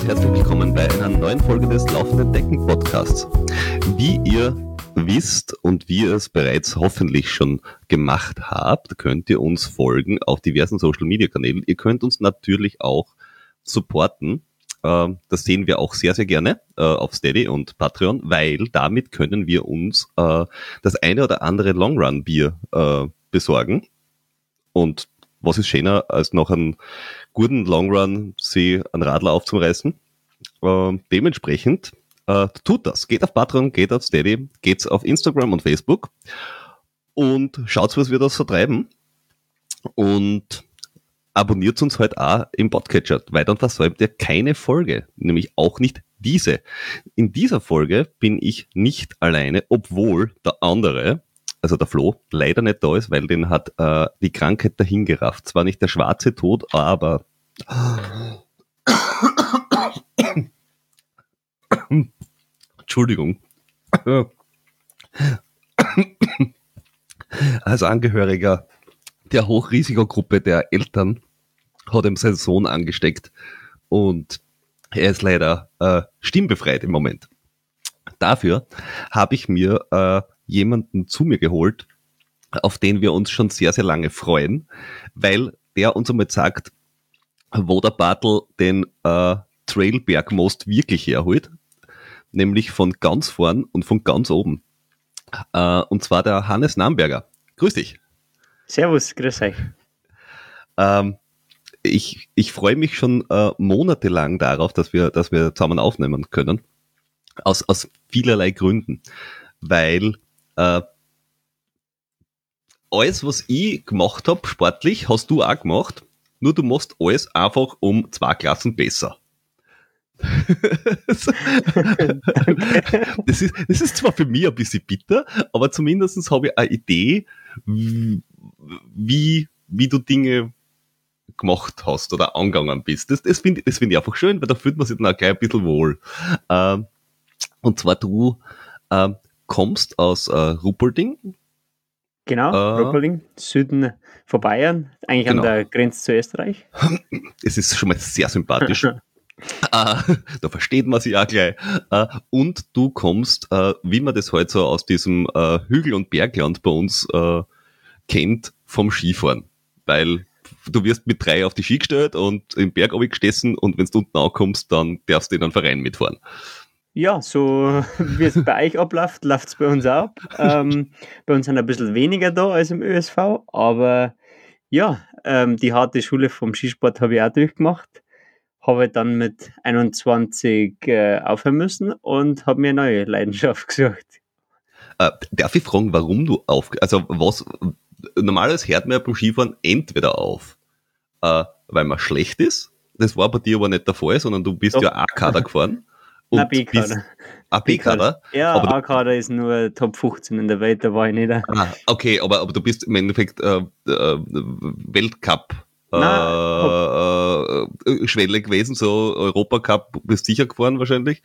und herzlich willkommen bei einer neuen Folge des Laufenden Decken Podcasts. Wie ihr wisst und wie ihr es bereits hoffentlich schon gemacht habt, könnt ihr uns folgen auf diversen Social Media Kanälen. Ihr könnt uns natürlich auch supporten. Ähm, das sehen wir auch sehr, sehr gerne äh, auf Steady und Patreon, weil damit können wir uns äh, das eine oder andere Long Run Bier äh, besorgen. Und was ist schöner, als noch einen guten Long Run sie einen Radler aufzureißen? dementsprechend äh, tut das. Geht auf Patreon, geht auf Steady, geht's auf Instagram und Facebook und schaut, was wir da so treiben. Und abonniert uns heute auch im Podcatcher, weil dann versäumt ihr keine Folge, nämlich auch nicht diese. In dieser Folge bin ich nicht alleine, obwohl der andere, also der Flo, leider nicht da ist, weil den hat äh, die Krankheit dahingerafft. Zwar nicht der schwarze Tod, aber Entschuldigung. Als Angehöriger der Hochrisikogruppe der Eltern hat ihm sein Sohn angesteckt und er ist leider äh, stimmbefreit im Moment. Dafür habe ich mir äh, jemanden zu mir geholt, auf den wir uns schon sehr, sehr lange freuen, weil der uns einmal sagt, wo der Bartel den äh, Trailbergmost wirklich herholt nämlich von ganz vorn und von ganz oben. Äh, und zwar der Hannes Namberger. Grüß dich. Servus, grüß euch. Ähm, ich, ich freue mich schon äh, monatelang darauf, dass wir, dass wir zusammen aufnehmen können. Aus, aus vielerlei Gründen. Weil äh, alles, was ich gemacht habe, sportlich, hast du auch gemacht. Nur du machst alles einfach um zwei Klassen besser das, ist, das ist zwar für mich ein bisschen bitter, aber zumindest habe ich eine Idee, wie, wie du Dinge gemacht hast oder angegangen bist. Das, das finde das find ich einfach schön, weil da fühlt man sich dann auch gleich ein bisschen wohl. Ähm, und zwar du ähm, kommst aus äh, Ruppolding. Genau, äh, Ruppolding, Süden von Bayern, eigentlich genau. an der Grenze zu Österreich. Es ist schon mal sehr sympathisch. Äh, da versteht man sich auch gleich. Äh, und du kommst, äh, wie man das heute so aus diesem Hügel- und Bergland bei uns kennt, vom Skifahren. Weil du wirst mit drei auf die Ski gestellt und im Berg gestessen und wenn du unten ankommst, dann darfst du in einen Verein mitfahren. Ja, so wie es bei euch abläuft, läuft es bei uns auch ab. Ähm, bei uns sind ein bisschen weniger da als im ÖSV, aber ja, ähm, die harte Schule vom Skisport habe ich auch durchgemacht habe dann mit 21 äh, aufhören müssen und habe mir eine neue Leidenschaft gesucht. Äh, darf ich fragen, warum du auf, also was, normalerweise hört man ja beim Skifahren entweder auf, äh, weil man schlecht ist, das war bei dir aber nicht der Fall, sondern du bist Doch. ja A-Kader gefahren. Und Nein, B-Kader. Ah, B-Kader? Ja, A-Kader ist nur Top 15 in der Welt, da war ich nicht. Ah, okay, aber, aber du bist im Endeffekt äh, äh, Weltcup äh, äh, Schwelle gewesen, so Europacup bist sicher gefahren wahrscheinlich.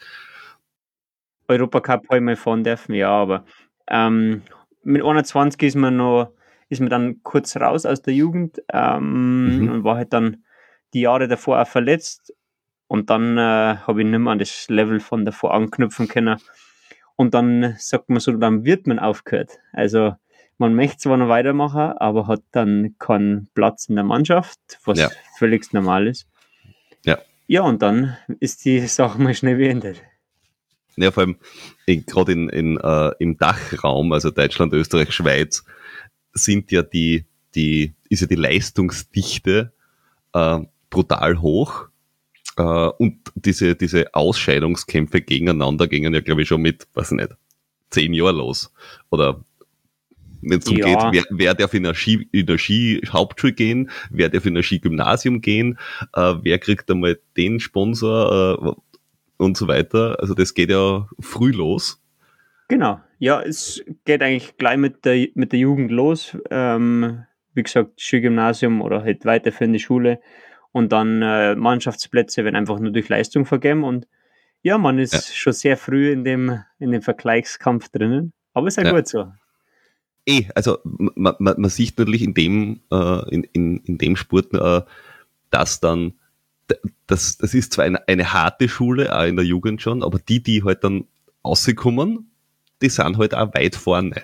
Europacup habe ich mal fahren dürfen, ja, aber ähm, mit 21 ist man noch, ist man dann kurz raus aus der Jugend ähm, mhm. und war halt dann die Jahre davor auch verletzt und dann äh, habe ich nicht mehr an das Level von davor anknüpfen können. Und dann sagt man so, dann wird man aufgehört. Also man möchte zwar noch weitermachen, aber hat dann keinen Platz in der Mannschaft, was ja. völlig normal ist. Ja. Ja, und dann ist die Sache mal schnell beendet. Ja, vor allem gerade in, in, äh, im Dachraum, also Deutschland, Österreich, Schweiz, sind ja die, die, ist ja die Leistungsdichte äh, brutal hoch. Äh, und diese, diese Ausscheidungskämpfe gegeneinander gingen ja, glaube ich, schon mit, weiß ich nicht, zehn Jahren los. Oder wenn es darum ja. geht, wer, wer darf in eine, Ski, in eine Ski-Hauptschule gehen, wer darf in ein Ski-Gymnasium gehen, äh, wer kriegt einmal den Sponsor äh, und so weiter. Also das geht ja früh los. Genau, ja, es geht eigentlich gleich mit der, mit der Jugend los. Ähm, wie gesagt, Skigymnasium oder halt weiterführende Schule und dann äh, Mannschaftsplätze werden einfach nur durch Leistung vergeben und ja, man ist ja. schon sehr früh in dem, in dem Vergleichskampf drinnen, aber ist ja, gut so. Eh, also man, man, man sieht natürlich in dem, äh, in, in, in dem Sport, äh, dass dann das, das ist zwar eine, eine harte Schule, auch in der Jugend schon, aber die, die halt dann rauskommen, die sind halt auch weit vorne.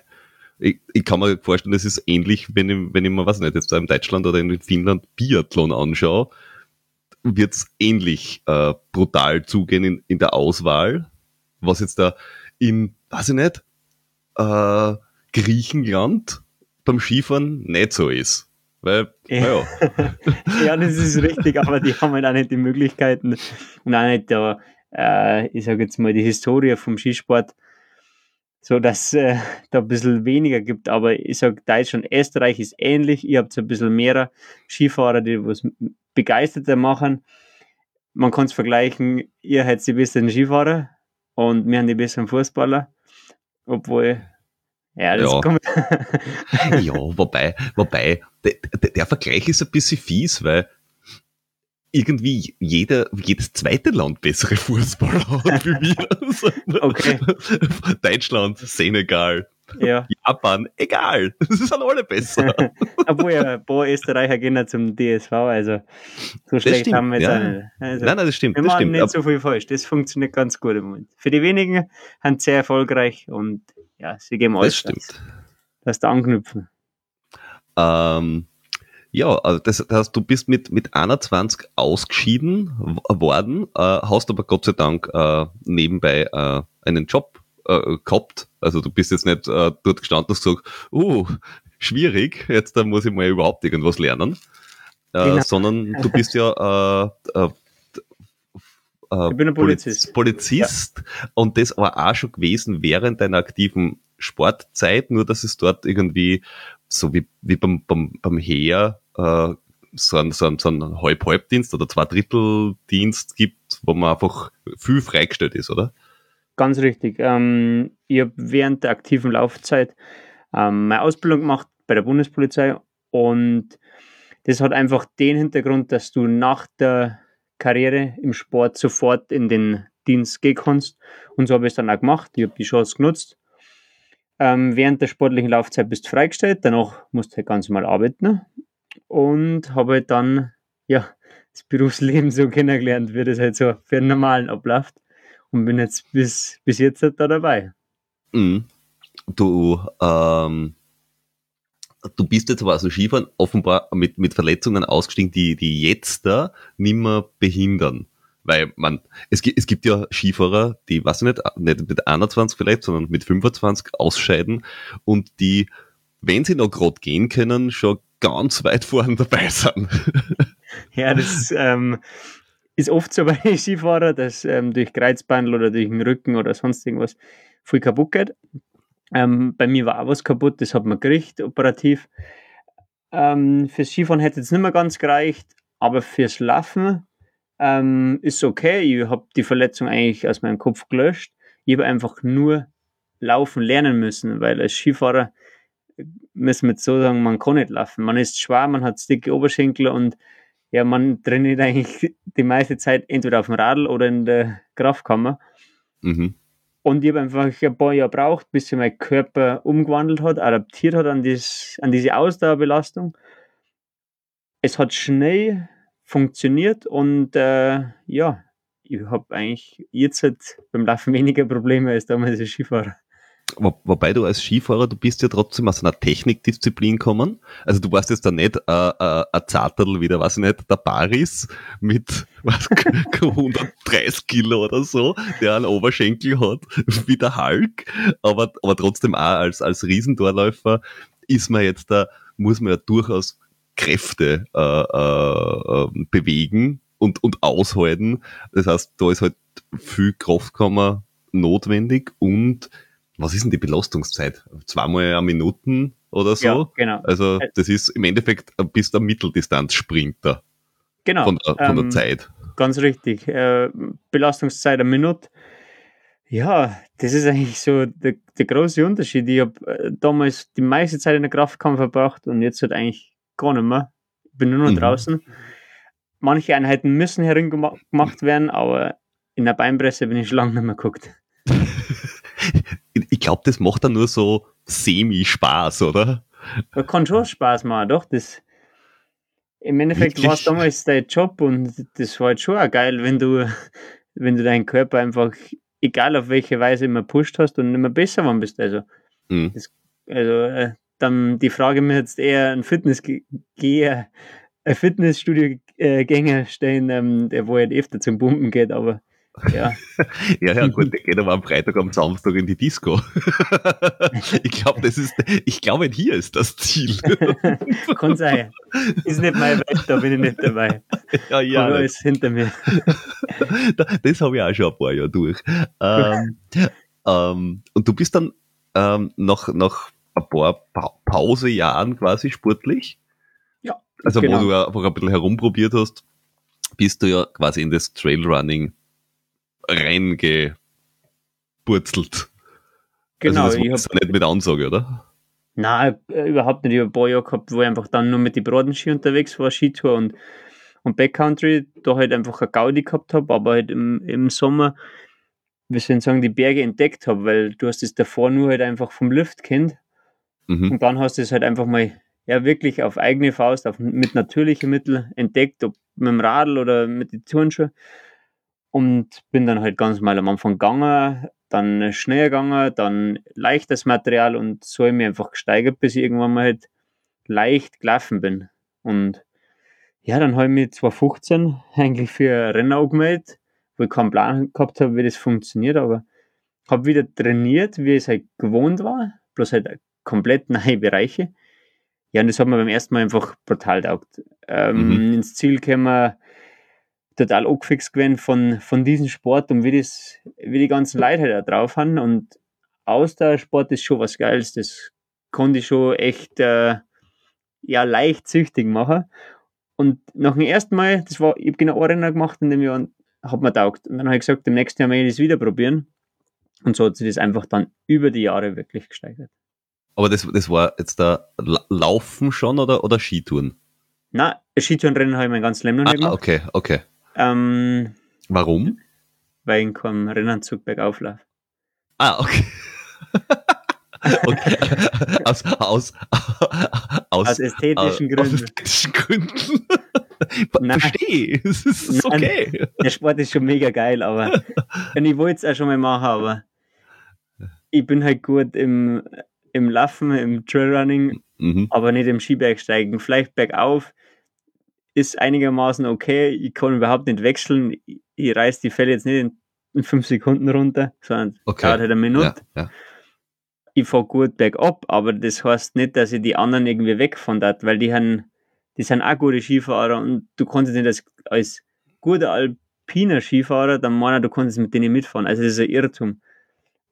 Ich, ich kann mir vorstellen, das ist ähnlich, wenn ich, wenn ich mir, was nicht, jetzt da in Deutschland oder in Finnland Biathlon anschaue, wird es ähnlich äh, brutal zugehen in, in der Auswahl, was jetzt da in, weiß ich nicht, äh, Griechenland beim Skifahren nicht so ist. Weil, ja. ja, das ist richtig, aber die haben halt auch nicht die Möglichkeiten und auch nicht da, äh, ich sage jetzt mal, die Historie vom Skisport, so dass äh, da ein bisschen weniger gibt. Aber ich sage, Deutschland, Österreich ist ähnlich. Ihr habt so ein bisschen mehr Skifahrer, die was begeisterter machen. Man kann es vergleichen, ihr seid die besseren Skifahrer und wir haben die besseren Fußballer. Obwohl ja, das ja. kommt. ja, wobei, wobei, der, der, der Vergleich ist ein bisschen fies, weil irgendwie jeder, jedes zweite Land bessere Fußballer hat wie wir. Okay. Deutschland, Senegal, ja. Japan, egal. Das sind alle besser. Obwohl ja ein paar Österreicher gehen ja zum DSV, also so schlecht stimmt, haben wir jetzt ja. auch nicht. Also, nein, nein, das stimmt. Wir das machen stimmt. nicht so viel falsch. Das funktioniert ganz gut im Moment. Für die wenigen sind sehr erfolgreich und ja, sie geben alles. Das stimmt. Das da anknüpfen. Ähm, ja, also das, heißt, du bist mit, mit 21 ausgeschieden worden, äh, hast aber Gott sei Dank äh, nebenbei äh, einen Job äh, gehabt. Also du bist jetzt nicht äh, dort gestanden und gesagt, uh, schwierig, jetzt da muss ich mal überhaupt irgendwas lernen. Äh, genau. Sondern du bist ja äh, äh, ich bin ein Polizist. Polizist ja. und das war auch schon gewesen während deiner aktiven Sportzeit, nur dass es dort irgendwie so wie, wie beim, beim, beim Heer äh, so ein, so ein, so ein Halb-Halb-Dienst oder Zwei-Drittel-Dienst gibt, wo man einfach viel freigestellt ist, oder? Ganz richtig. Ähm, ich habe während der aktiven Laufzeit ähm, meine Ausbildung gemacht bei der Bundespolizei und das hat einfach den Hintergrund, dass du nach der Karriere im Sport sofort in den Dienst gehen kannst. Und so habe ich es dann auch gemacht. Ich habe die Chance genutzt. Ähm, während der sportlichen Laufzeit bist du freigestellt, danach musst du halt ganz normal arbeiten. Und habe halt dann ja, das Berufsleben so kennengelernt, wie das halt so für einen normalen abläuft. Und bin jetzt bis, bis jetzt halt da dabei. Mhm. Du ähm, du bist jetzt aber also Skifahren offenbar mit, mit Verletzungen ausgestiegen, die, die jetzt da nimmer behindern. Weil man, es es gibt ja Skifahrer, die, weiß ich nicht, nicht mit 21 vielleicht, sondern mit 25 ausscheiden und die, wenn sie noch gerade gehen können, schon ganz weit vorne dabei sind. Ja, das ähm, ist oft so bei Skifahrern, dass ähm, durch Kreuzbandel oder durch den Rücken oder sonst irgendwas viel kaputt geht. Ähm, bei mir war auch was kaputt, das hat man gekriegt, operativ. Ähm, fürs Skifahren hätte es nicht mehr ganz gereicht, aber fürs Laufen ähm, ist okay. Ich habe die Verletzung eigentlich aus meinem Kopf gelöscht. Ich habe einfach nur laufen lernen müssen, weil als Skifahrer müssen wir so sagen, man kann nicht laufen. Man ist schwer, man hat dicke Oberschenkel und ja, man trainiert eigentlich die meiste Zeit entweder auf dem Radl oder in der Kraftkammer. Mhm. Und ich habe einfach ein paar Jahre gebraucht, bis sich mein Körper umgewandelt hat, adaptiert hat an, dies, an diese Ausdauerbelastung. Es hat schnell funktioniert und äh, ja, ich habe eigentlich jetzt halt beim Laufen weniger Probleme als damals als Skifahrer. Wo, wobei du als Skifahrer, du bist ja trotzdem aus einer Technikdisziplin gekommen. Also du warst jetzt da nicht äh, äh, ein Zartel wie der, weiß ich nicht, der Paris mit was, 130 Kilo oder so, der einen Oberschenkel hat wie der Hulk, aber, aber trotzdem auch als, als Riesentorläufer ist man jetzt da, muss man ja durchaus Kräfte äh, äh, äh bewegen und, und aushalten. Das heißt, da ist halt viel Kraftkammer notwendig und was ist denn die Belastungszeit? Zweimal eine Minuten oder so? Ja, genau. Also das ist im Endeffekt bis der Mitteldistanzsprinter. Genau. Von, der, von der ähm, Zeit. Ganz richtig. Äh, Belastungszeit eine Minute. Ja, das ist eigentlich so der, der große Unterschied. Ich habe äh, damals die meiste Zeit in der Kraftkampf verbracht und jetzt halt eigentlich gar nicht mehr. Ich bin nur noch mhm. draußen. Manche Einheiten müssen herumgemacht werden, aber in der Beinpresse bin ich schon lange nicht mehr geguckt. ich glaube, das macht dann nur so semi-Spaß, oder? Das kann schon Spaß machen, doch. Das, Im Endeffekt war es damals dein Job und das war halt schon auch geil, wenn du, wenn du deinen Körper einfach, egal auf welche Weise, immer pusht hast und immer besser geworden bist. Also, mhm. das, also äh, dann die Frage mir jetzt eher ein Fitnessgeher, ein Fitnessstudio-Gänger stellen, ähm, der wo halt öfter zum Pumpen geht, aber ja. ja, ja, gut, der geht aber am Freitag, am Samstag in die Disco. ich glaube, das ist, ich glaube, hier ist das Ziel. Kann sein. Ist nicht mein Welt, da bin ich nicht dabei. Ja, ja. Aber ist hinter mir. das habe ich auch schon ein paar Jahre durch. Ähm, ähm, und du bist dann ähm, nach, nach ein paar pa Pausejahren quasi sportlich? Ja. Also, genau. wo du einfach ein bisschen herumprobiert hast, bist du ja quasi in das Trailrunning reingeburzelt. Genau. Also das ich hab, nicht mit Ansage, oder? Nein, äh, überhaupt nicht. Ich habe ein paar Jahre gehabt, wo ich einfach dann nur mit den Bradenski unterwegs war, Skitour und, und Backcountry, da halt einfach eine Gaudi gehabt habe, aber halt im, im Sommer, wir sollen sagen, die Berge entdeckt habe, weil du hast es davor nur halt einfach vom Lift kennt. Mhm. Und dann hast du es halt einfach mal ja wirklich auf eigene Faust, auf, mit natürlichen Mitteln entdeckt, ob mit dem Radl oder mit den Turnschuhen und bin dann halt ganz mal am Anfang gegangen, dann schneller gegangen, dann leichtes Material und so habe ich mich einfach gesteigert, bis ich irgendwann mal halt leicht gelaufen bin. Und ja, dann habe ich mich 2015 eigentlich für Rennen angemeldet, wo ich keinen Plan gehabt habe, wie das funktioniert, aber habe wieder trainiert, wie es halt gewohnt war, bloß halt komplett neue Bereiche. Ja, und das hat mir beim ersten Mal einfach brutal taugt. Ähm, mhm. Ins Ziel kämen total angefixt gewesen von, von diesem Sport und wie, das, wie die ganzen Leute halt da drauf haben. Und Ausdauersport ist schon was Geiles. Das konnte ich schon echt äh, ja, leicht süchtig machen. Und nach dem ersten Mal, das war, ich habe genau ein Rennen gemacht in dem Jahr und hat mir taugt. Und dann habe ich gesagt, im nächsten Jahr möchte ich das wieder probieren. Und so hat sich das einfach dann über die Jahre wirklich gesteigert. Aber das, das war jetzt da Laufen schon oder, oder Skitouren? Nein, Skitourenrennen habe ich mein ganzes Leben noch nicht ah, gemacht. Okay, okay. Ähm, Warum? Weil ich keinen Rennanzug bergauf laufe. Ah, okay. okay. Aus, aus, aus, aus ästhetischen Gründen. Aus ästhetischen Gründen. Verstehe, es ist Nein, okay. Der Sport ist schon mega geil, aber und ich wollte es auch schon mal machen, aber ich bin halt gut im, im Laufen, im Trailrunning, mhm. aber nicht im Skibergsteigen. Vielleicht bergauf ist einigermaßen okay. Ich kann überhaupt nicht wechseln. Ich, ich reiß die Fälle jetzt nicht in, in fünf Sekunden runter, sondern okay. dauert halt eine Minute. Ja, ja. Ich fahre gut bergab, aber das heißt nicht, dass ich die anderen irgendwie wegfahren darf, weil die haben, die sind auch gute Skifahrer und du kannst nicht als, als guter alpiner Skifahrer dann meinen, du kannst mit denen mitfahren. Also das ist ein Irrtum.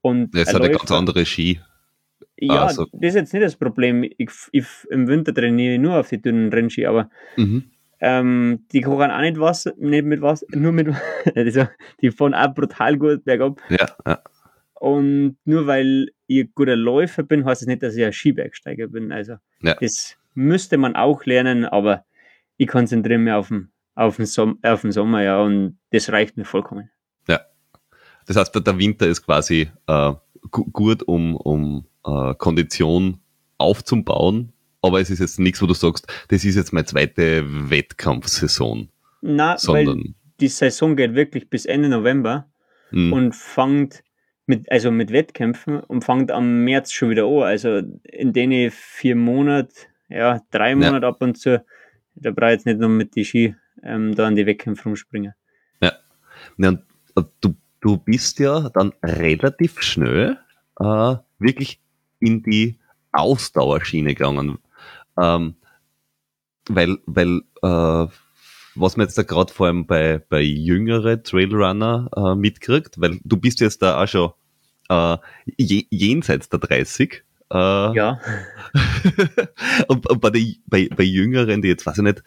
Und das hat eine ganz andere Ski. Ja, also. das ist jetzt nicht das Problem. Ich, ich, Im Winter trainiere ich nur auf die dünnen Rennski, aber mhm. Ähm, die kochen auch nicht Wasser, nicht mit Wasser, nur mit also, die fahren auch brutal gut bergab. Ja, ja. Und nur weil ich guter Läufer bin, heißt es das nicht, dass ich ein Skibergsteiger bin. Also ja. das müsste man auch lernen, aber ich konzentriere mich auf den, auf den, Som auf den Sommer, ja, und das reicht mir vollkommen. Ja. Das heißt, der Winter ist quasi äh, gut, um, um äh, Kondition aufzubauen aber es ist jetzt nichts, wo du sagst, das ist jetzt meine zweite Wettkampfsaison. Na, sondern weil die Saison geht wirklich bis Ende November mhm. und fängt mit, also mit Wettkämpfen und fängt am März schon wieder an. Also in denen vier Monate, ja, drei Monate ja. ab und zu, da brauche ich jetzt nicht noch mit die Ski ähm, da an die Wettkämpfe rumspringen. Ja. ja und, äh, du, du bist ja dann relativ schnell äh, wirklich in die Ausdauerschiene gegangen. Ähm, weil, weil äh, was man jetzt da gerade vor allem bei, bei jüngere Trailrunner äh, mitkriegt, weil du bist jetzt da auch schon äh, jenseits der 30. Äh, ja. und, und bei, die, bei, bei Jüngeren, die jetzt, weiß ich nicht,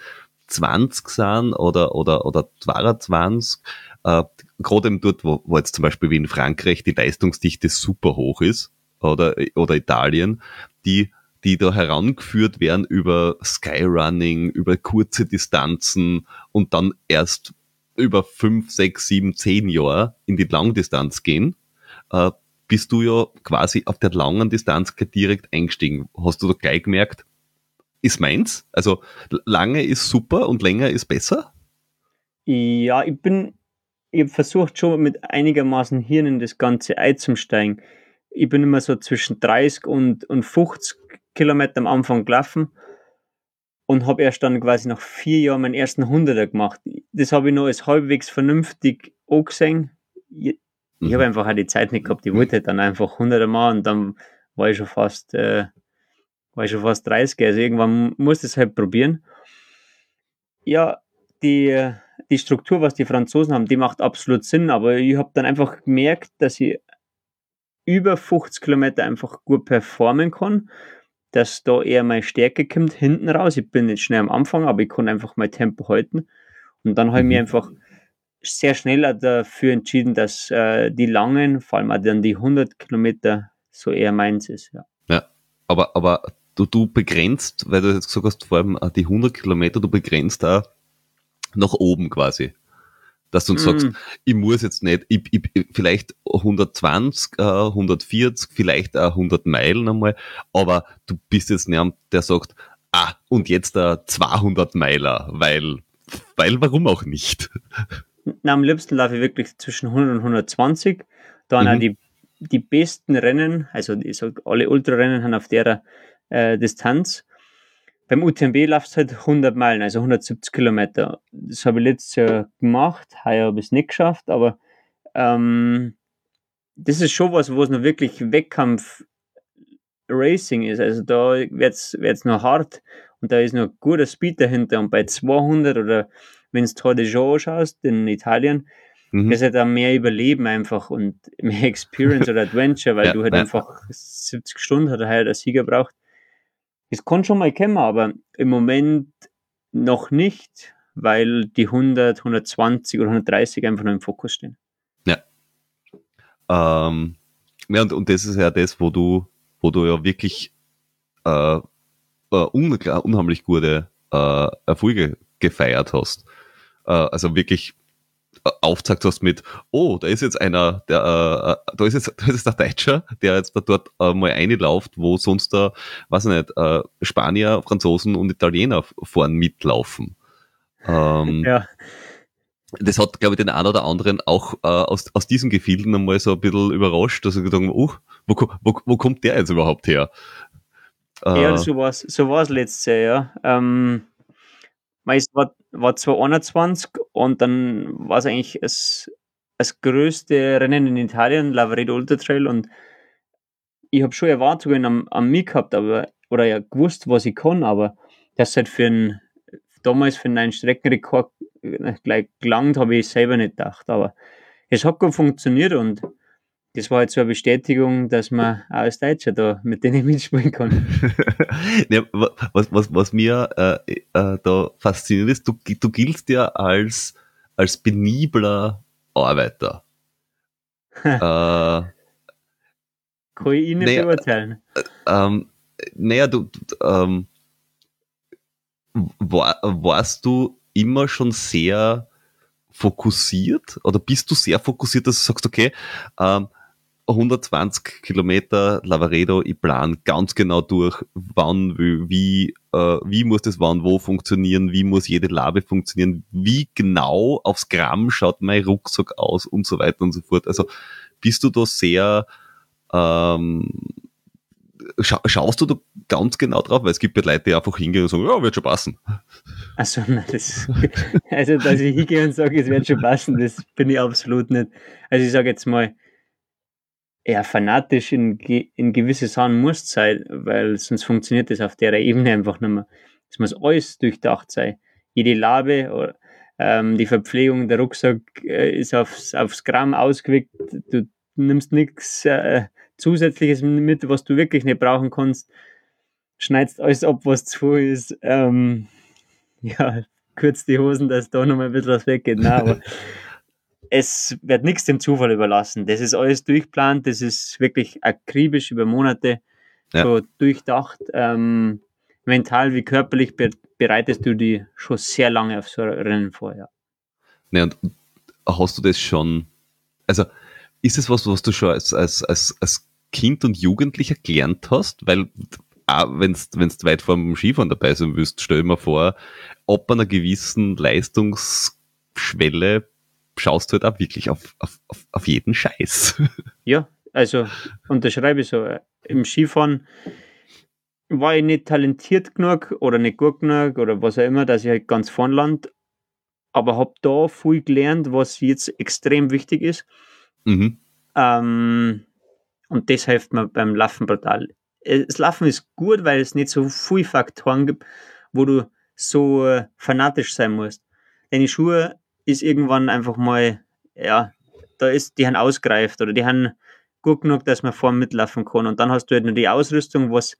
20 sind oder, oder, oder 22, äh, gerade eben dort, wo, wo jetzt zum Beispiel wie in Frankreich die Leistungsdichte super hoch ist, oder, oder Italien, die die da herangeführt werden über Skyrunning, über kurze Distanzen und dann erst über fünf, sechs, sieben, zehn Jahre in die Langdistanz gehen, äh, bist du ja quasi auf der langen Distanz direkt eingestiegen. Hast du da gleich gemerkt, ist meins. Also lange ist super und länger ist besser. Ja, ich bin, ich habe versucht schon mit einigermaßen Hirn in das Ganze einzusteigen. Ich bin immer so zwischen 30 und, und 50 Kilometer am Anfang gelaufen und habe erst dann quasi nach vier Jahren meinen ersten Hunderter gemacht. Das habe ich noch als halbwegs vernünftig angesehen. Ich, ich habe mhm. einfach auch die Zeit nicht gehabt. Ich wollte dann einfach Hunderter machen und dann war ich schon fast, äh, war ich schon fast 30. Also irgendwann muss ich es halt probieren. Ja, die, die Struktur, was die Franzosen haben, die macht absolut Sinn, aber ich habe dann einfach gemerkt, dass ich über 50 Kilometer einfach gut performen kann, dass da eher meine Stärke kommt hinten raus. Ich bin nicht schnell am Anfang, aber ich kann einfach mein Tempo halten. Und dann habe ich mich mhm. einfach sehr schnell dafür entschieden, dass äh, die langen, vor allem auch dann die 100 Kilometer, so eher meins ist. Ja, ja aber, aber du, du begrenzt, weil du jetzt gesagt hast, vor allem äh, die 100 Kilometer, du begrenzt da nach oben quasi. Dass du uns mm. sagst, ich muss jetzt nicht, ich, ich, vielleicht 120, äh, 140, vielleicht auch 100 Meilen einmal, aber du bist jetzt niemand, der sagt, ah, und jetzt der 200 Meiler, weil, weil warum auch nicht? Na, am liebsten laufe ich wirklich zwischen 100 und 120. Dann mhm. auch die, die besten Rennen, also ich sag, alle Ultrarennen haben auf der äh, Distanz. Beim UTMB läuft es halt 100 Meilen, also 170 Kilometer. Das habe ich letztes Jahr gemacht, heuer habe ich es nicht geschafft, aber ähm, das ist schon was, wo es noch wirklich Wettkampf Racing ist. Also da wird es noch hart und da ist noch guter Speed dahinter. Und bei 200 oder wenn du Tour de Jour schaust in Italien, mhm. ist halt da mehr Überleben einfach und mehr Experience oder Adventure, weil ja, du halt ja. einfach 70 Stunden hat er halt als Sieger braucht. Es kann schon mal kommen, aber im Moment noch nicht, weil die 100, 120 oder 130 einfach noch im Fokus stehen. Ja. Ähm, ja, und, und das ist ja das, wo du, wo du ja wirklich äh, äh, unheimlich gute äh, Erfolge gefeiert hast. Äh, also wirklich aufzeigt hast mit, oh, da ist jetzt einer, der, äh, äh, da ist jetzt, da ist jetzt der Deutscher, der jetzt da dort äh, mal einlauft, wo sonst da, weiß ich nicht, äh, Spanier, Franzosen und Italiener vorn mitlaufen. Ähm, ja. Das hat, glaube ich, den einen oder anderen auch äh, aus, aus diesen Gefilden einmal so ein bisschen überrascht, dass er gedacht hat, oh, wo, wo, wo kommt der jetzt überhaupt her? Äh, ja, so war es so war's letztes Jahr, ja. Ähm, es war, war 2021 und dann war es eigentlich das, das größte Rennen in Italien, Lavaredo Ultra Trail und ich habe schon Erwartungen an, an mich gehabt, aber, oder ja gewusst, was ich kann, aber das halt für einen, damals für einen Streckenrekord äh, gleich gelangt, habe ich selber nicht gedacht, aber es hat gut funktioniert und das war jetzt so eine Bestätigung, dass man auch als Deutscher da mit denen mitspielen kann. ja, was, was, was mir äh, äh, da fasziniert ist, du, du giltst ja als, als benibler Arbeiter. äh, kann ich Ihnen naja, beurteilen. Äh, ähm, naja, du, ähm, war, warst du immer schon sehr fokussiert oder bist du sehr fokussiert, dass du sagst, okay, ähm, 120 Kilometer Lavaredo, ich plan ganz genau durch, wann, wie, äh, wie muss das wann wo funktionieren, wie muss jede Labe funktionieren, wie genau aufs Gramm schaut mein Rucksack aus und so weiter und so fort. Also bist du da sehr, ähm, scha schaust du da ganz genau drauf, weil es gibt ja Leute, die einfach hingehen und sagen, ja, wird schon passen. Nein, das, also dass ich hingehe und sage, es wird schon passen, das bin ich absolut nicht. Also ich sage jetzt mal, ja, fanatisch in, in gewisse Sachen muss sein, weil sonst funktioniert das auf der Ebene einfach nicht mehr. Es muss alles durchdacht sein. Jede Labe, ähm, die Verpflegung, der Rucksack äh, ist aufs, aufs Gramm ausgewickt. Du nimmst nichts äh, Zusätzliches mit, was du wirklich nicht brauchen kannst. Schneidest alles ab, was zu ist. Ähm, ja, kürzt die Hosen, dass da noch mal ein bisschen was weggeht. Nein, aber es wird nichts dem Zufall überlassen. Das ist alles durchplant, das ist wirklich akribisch über Monate ja. so durchdacht. Ähm, mental wie körperlich be bereitest du die schon sehr lange auf so Rennen vor. Ja. ja, und hast du das schon, also ist es was, was du schon als, als, als, als Kind und Jugendlicher gelernt hast? Weil auch wenn du weit vorm Skifahren dabei sein willst, stell dir mal vor, ob einer gewissen Leistungsschwelle schaust du halt auch wirklich auf, auf, auf, jeden Scheiß. Ja, also unterschreibe ich so. Im Skifahren war ich nicht talentiert genug oder nicht gut genug oder was auch immer, dass ich halt ganz vorn land. Aber habe da viel gelernt, was jetzt extrem wichtig ist. Mhm. Ähm, und das hilft mir beim Laufen brutal. Das Laufen ist gut, weil es nicht so viele Faktoren gibt, wo du so äh, fanatisch sein musst. Deine Schuhe ist irgendwann einfach mal, ja, da ist, die haben ausgereift oder die haben gut genug, dass man vorn mitlaufen kann. Und dann hast du halt nur die Ausrüstung, was,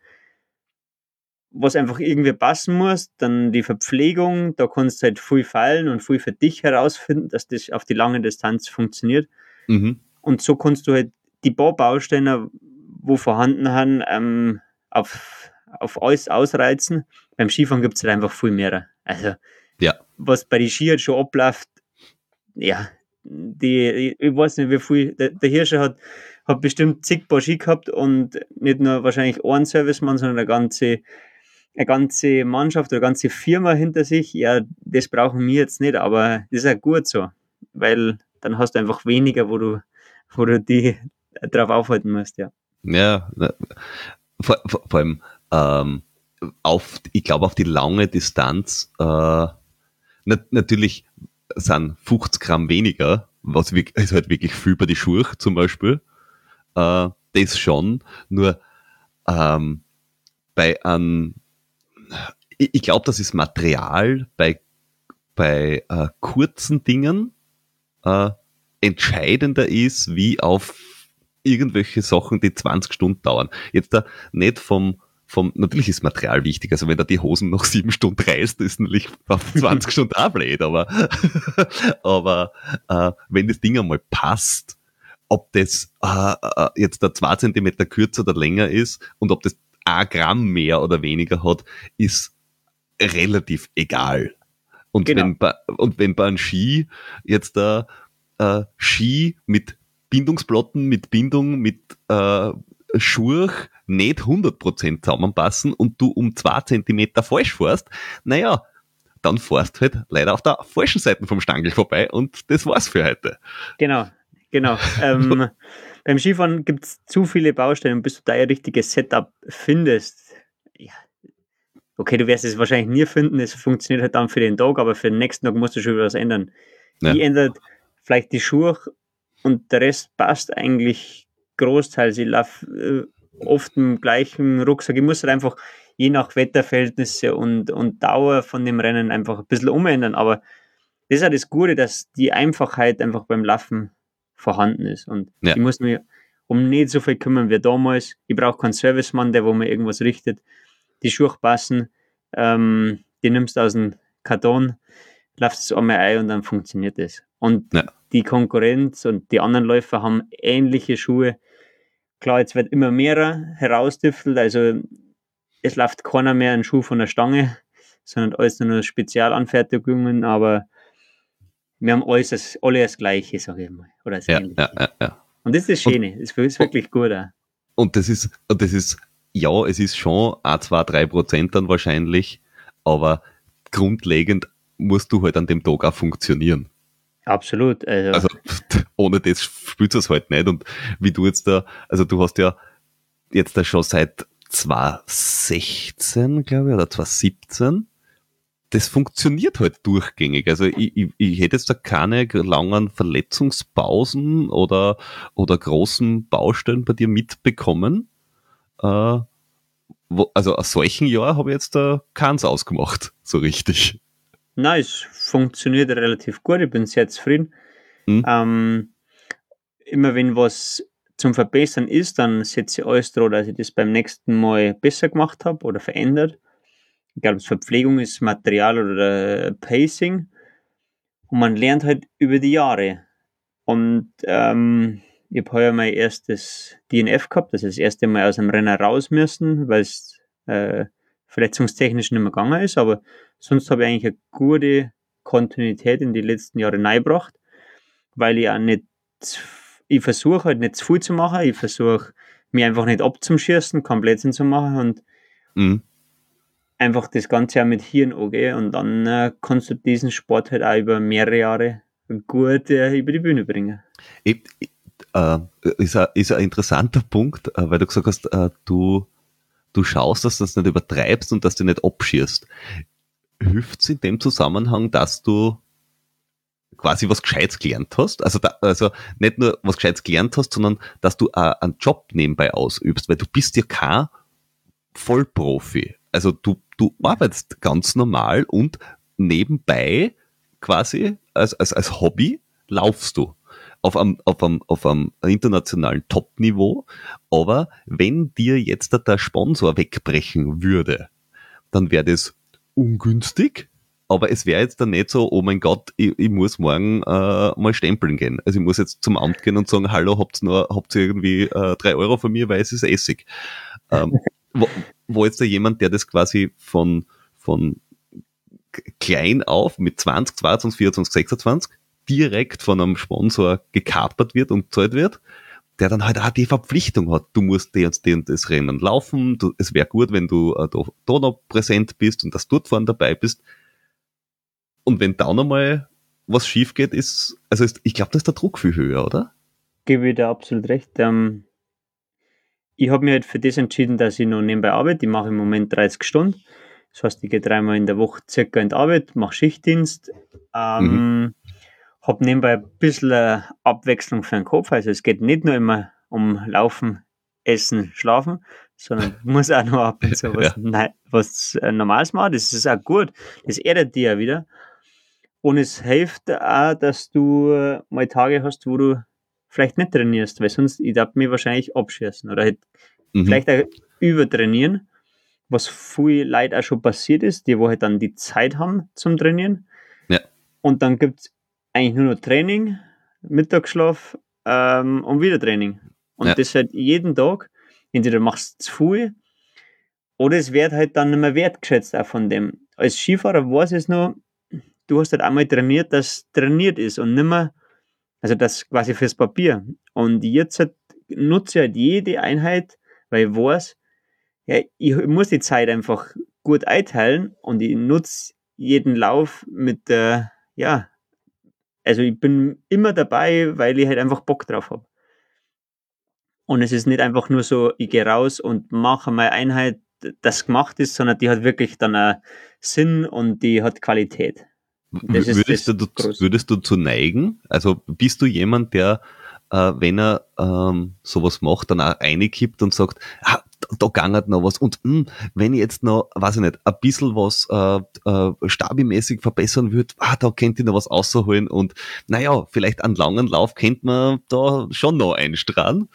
was einfach irgendwie passen muss. Dann die Verpflegung, da kannst du halt viel fallen und viel für dich herausfinden, dass das auf die lange Distanz funktioniert. Mhm. Und so kannst du halt die paar Bausteine, wo vorhanden haben, ähm, auf, auf alles ausreizen. Beim Skifahren gibt es halt einfach viel mehr. Also, ja. was bei den Skiern schon abläuft, ja, die, ich weiß nicht, wie viel, der, der Hirscher hat, hat bestimmt zig Paar Ski gehabt und nicht nur wahrscheinlich einen Servicemann, sondern eine ganze, eine ganze Mannschaft oder eine ganze Firma hinter sich. Ja, das brauchen wir jetzt nicht, aber das ist ja gut so, weil dann hast du einfach weniger, wo du, wo du die drauf aufhalten musst, ja. Ja, vor, vor, vor allem, ähm, auf, ich glaube, auf die lange Distanz, äh, nat natürlich sind 50 Gramm weniger, was ist halt wirklich viel bei die Schuhe zum Beispiel. Äh, das schon, nur ähm, bei einem, ich, ich glaube, das ist Material bei, bei äh, kurzen Dingen äh, entscheidender ist, wie auf irgendwelche Sachen, die 20 Stunden dauern. Jetzt da nicht vom vom, natürlich ist Material wichtig. Also wenn da die Hosen noch sieben Stunden reißt, ist natürlich auf 20 Stunden auch blöd, aber, aber äh, wenn das Ding einmal passt, ob das äh, äh, jetzt da zwei Zentimeter kürzer oder länger ist und ob das ein Gramm mehr oder weniger hat, ist relativ egal. Und, genau. wenn, bei, und wenn bei einem Ski jetzt da äh, Ski mit Bindungsplatten, mit Bindung, mit äh, Schurch nicht 100% zusammenpassen und du um zwei Zentimeter falsch fährst, naja, dann fährst halt leider auf der falschen Seite vom Stangel vorbei und das war's für heute. Genau, genau. ähm, beim Skifahren gibt es zu viele Baustellen, bis du da ein richtiges Setup findest. Ja. Okay, du wirst es wahrscheinlich nie finden, es funktioniert halt dann für den Tag, aber für den nächsten Tag musst du schon wieder was ändern. Ja. Die ändert vielleicht die Schuhe und der Rest passt eigentlich großteils. Ich laufe äh, oft im gleichen Rucksack. Ich muss halt einfach je nach Wetterverhältnisse und, und Dauer von dem Rennen einfach ein bisschen umändern. Aber das ist ja das Gute, dass die Einfachheit einfach beim Laufen vorhanden ist. Und ja. ich muss mir um nicht so viel kümmern wie damals. Ich brauche keinen Servicemann, der wo mir irgendwas richtet. Die Schuhe passen, ähm, die nimmst du aus dem Karton, laufst es einmal ein und dann funktioniert es. Und ja. die Konkurrenz und die anderen Läufer haben ähnliche Schuhe. Klar, jetzt wird immer mehr herausdüftelt, also es läuft keiner mehr einen Schuh von der Stange, sondern alles nur Spezialanfertigungen, aber wir haben alles das, alle das Gleiche, sage ich mal. Oder das ja, ja, ja, ja, Und das ist das Schöne, das ist wirklich gut. Auch. Und das ist, und das ist, ja, es ist schon ein, zwei, drei Prozent dann wahrscheinlich, aber grundlegend musst du halt an dem Tag auch funktionieren. Absolut. Also, also ohne das spielst du es halt nicht. Und wie du jetzt da, also du hast ja jetzt da schon seit 2016, glaube ich, oder 2017, das funktioniert halt durchgängig. Also ich, ich, ich hätte jetzt da keine langen Verletzungspausen oder, oder großen Baustellen bei dir mitbekommen. Äh, wo, also aus solchen Jahren habe ich jetzt da keins ausgemacht, so richtig. Nein, es funktioniert relativ gut. Ich bin sehr zufrieden. Mhm. Ähm, immer wenn was zum Verbessern ist, dann setze ich alles dran, dass ich das beim nächsten Mal besser gemacht habe oder verändert. Ich glaube, Verpflegung ist Material oder Pacing. Und man lernt halt über die Jahre. Und ähm, ich habe heuer mein erstes DNF gehabt, das ist das erste Mal aus dem Rennen raus müssen, weil es äh, verletzungstechnisch nicht mehr gegangen ist, aber sonst habe ich eigentlich eine gute Kontinuität in die letzten Jahre reingebracht, weil ich auch nicht, ich versuche halt nicht zu viel zu machen, ich versuche mich einfach nicht abzuschießen, keinen Blödsinn zu machen und, Mhm. Einfach das Ganze auch mit Hirn angehen und dann äh, kannst du diesen Sport halt auch über mehrere Jahre gut äh, über die Bühne bringen. Ich, ich, äh, ist, ein, ist ein interessanter Punkt, äh, weil du gesagt hast, äh, du, du schaust, dass du das nicht übertreibst und dass du nicht abschierst. Hilft es in dem Zusammenhang, dass du quasi was Gescheites gelernt hast. Also, da, also nicht nur was Gescheites gelernt hast, sondern dass du auch einen Job nebenbei ausübst, weil du bist ja kein Vollprofi. Also du, du arbeitest ganz normal und nebenbei quasi als, als, als Hobby laufst du auf einem, auf einem, auf einem internationalen Top-Niveau. Aber wenn dir jetzt der Sponsor wegbrechen würde, dann wäre das ungünstig, aber es wäre jetzt dann nicht so, oh mein Gott, ich, ich muss morgen äh, mal stempeln gehen. Also ich muss jetzt zum Amt gehen und sagen, hallo, habt ihr habt ihr irgendwie äh, drei Euro von mir, weil es ist Essig. Ähm, wo, wo jetzt da jemand, der das quasi von, von klein auf mit 20, 22, 24, 26 direkt von einem Sponsor gekapert wird und gezahlt wird, der dann halt auch die Verpflichtung hat, du musst dir jetzt das Rennen laufen, du, es wäre gut, wenn du äh, da, da noch präsent bist und dass du dort vorne dabei bist. Und wenn da nochmal was schief geht, ist, also ist, ich glaube, da ist der Druck viel höher, oder? Gebe ich dir absolut recht. Ähm, ich habe mich halt für das entschieden, dass ich noch nebenbei arbeite. Ich mache im Moment 30 Stunden. Das heißt, ich gehe dreimal in der Woche circa in die Arbeit, mache Schichtdienst, ähm, mhm. Habe nebenbei ein bisschen Abwechslung für den Kopf. Also es geht nicht nur immer um Laufen, Essen, Schlafen, sondern muss auch noch ab und zu was, ja. nein, was äh, Normales machen. Das ist auch gut. Das erdet dir ja wieder. Und es hilft auch, dass du äh, mal Tage hast, wo du vielleicht nicht trainierst, weil sonst, ich darf mich wahrscheinlich abschießen oder halt mhm. vielleicht auch übertrainieren, was viel Leid auch schon passiert ist, die wo halt dann die Zeit haben zum Trainieren. Ja. Und dann gibt es eigentlich nur noch Training, Mittagsschlaf ähm, und wieder Training. Und ja. das halt jeden Tag. Entweder machst du zu viel oder es wird halt dann nicht mehr wertgeschätzt auch von dem. Als Skifahrer weiß es noch, du hast halt einmal trainiert, dass trainiert ist und nicht mehr, also das quasi fürs Papier. Und jetzt halt, nutze ich halt jede Einheit, weil ich weiß, ja, ich muss die Zeit einfach gut einteilen und ich nutze jeden Lauf mit der, ja, also ich bin immer dabei, weil ich halt einfach Bock drauf habe. Und es ist nicht einfach nur so, ich gehe raus und mache meine Einheit, das gemacht ist, sondern die hat wirklich dann einen Sinn und die hat Qualität. Würdest du, würdest du zu neigen? Also bist du jemand, der, äh, wenn er ähm, sowas macht, dann auch reinkippt und sagt, ah, da gangert noch was. Und mh, hm, wenn ich jetzt noch, weiß ich nicht, ein bisschen was äh, äh, stabimäßig verbessern würde, ah, da könnte ich noch was rausholen und naja, vielleicht einen langen Lauf könnte man da schon noch einstrahlen.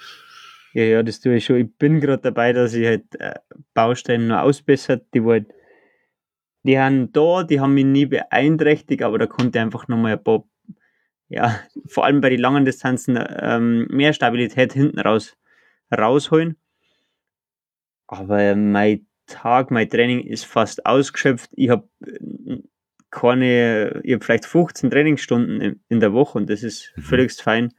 Ja, ja, das tue ich schon. Ich bin gerade dabei, dass ich halt äh, Baustellen noch ausbessert, die halt die haben da, die haben mich nie beeinträchtigt, aber da konnte ich einfach nochmal ein paar, ja, vor allem bei den langen Distanzen, ähm, mehr Stabilität hinten raus rausholen. Aber mein Tag, mein Training ist fast ausgeschöpft. Ich habe äh, keine, ich habe vielleicht 15 Trainingsstunden in, der Woche und das ist mhm. völlig fein.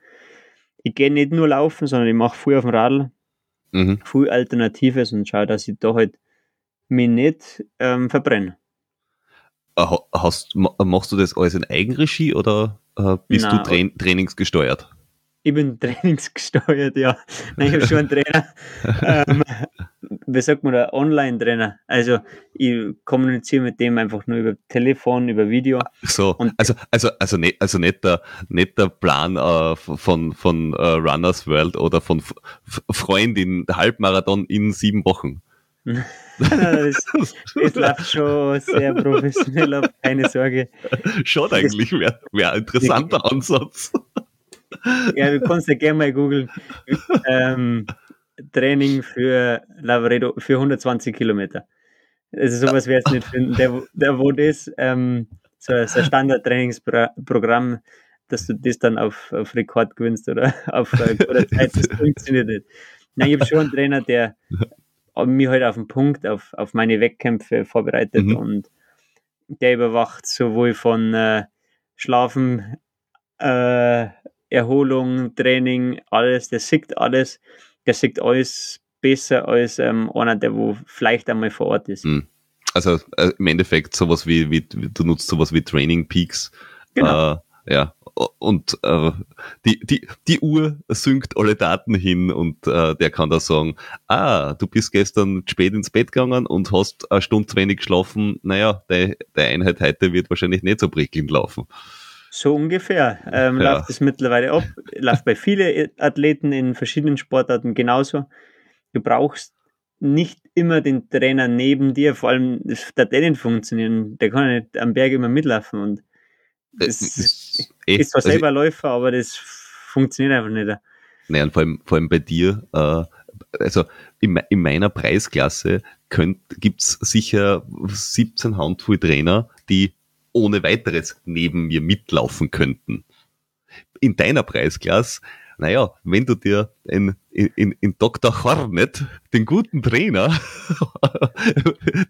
Ich gehe nicht nur laufen, sondern ich mache viel auf dem Radl, mhm. viel Alternatives und schaue, dass ich da halt mich nicht ähm, verbrenne. Äh, hast, machst du das alles in Eigenregie oder äh, bist Nein, du tra trainingsgesteuert? Ich bin trainingsgesteuert, ja. Nein, ich habe schon einen Trainer. ähm, wie sagt man da? Online-Trainer. Also ich kommuniziere mit dem einfach nur über Telefon, über Video. So, und also, also, also, nicht, also nicht, der, nicht der Plan äh, von, von uh, Runners World oder von F Freundin Halbmarathon in sieben Wochen. das, das läuft schon sehr professionell ab, keine Sorge. Schon eigentlich, wäre wär ein interessanter Ansatz. Ja, du kannst ja gerne mal googeln. Ähm, Training für Lavaredo für 120 Kilometer. Also sowas wäre es nicht finden. Der, der wo das, ähm, so, so ein Standard-Trainingsprogramm, dass du das dann auf, auf Rekord gewinnst oder auf oder Zeit, das funktioniert nicht. Nein, ich habe schon einen Trainer, der mich halt auf den Punkt, auf, auf meine Wettkämpfe vorbereitet mhm. und der überwacht sowohl von äh, Schlafen, äh, Erholung, Training, alles, der sieht alles, der sieht alles besser als ähm, einer, der wo vielleicht einmal vor Ort ist. Hm. Also äh, im Endeffekt sowas wie, wie, du nutzt sowas wie Training Peaks. Genau. Äh, ja, und äh, die, die, die Uhr synkt alle Daten hin und äh, der kann da sagen, ah, du bist gestern spät ins Bett gegangen und hast eine Stunde zu wenig geschlafen, naja, die, die Einheit heute wird wahrscheinlich nicht so prickelnd laufen. So ungefähr ähm, ja. läuft es mittlerweile ab. Läuft bei vielen Athleten in verschiedenen Sportarten genauso. Du brauchst nicht immer den Trainer neben dir, vor allem der Training funktionieren. Der kann nicht am Berg immer mitlaufen und das, das ist, eh, ist zwar also selber Läufer, aber das funktioniert einfach nicht. Naja, und vor allem, vor allem bei dir, äh, also in, in meiner Preisklasse gibt es sicher 17 Handvoll Trainer, die ohne weiteres neben mir mitlaufen könnten. In deiner Preisklasse naja, wenn du dir in, in, in Dr. Hornet, den guten Trainer,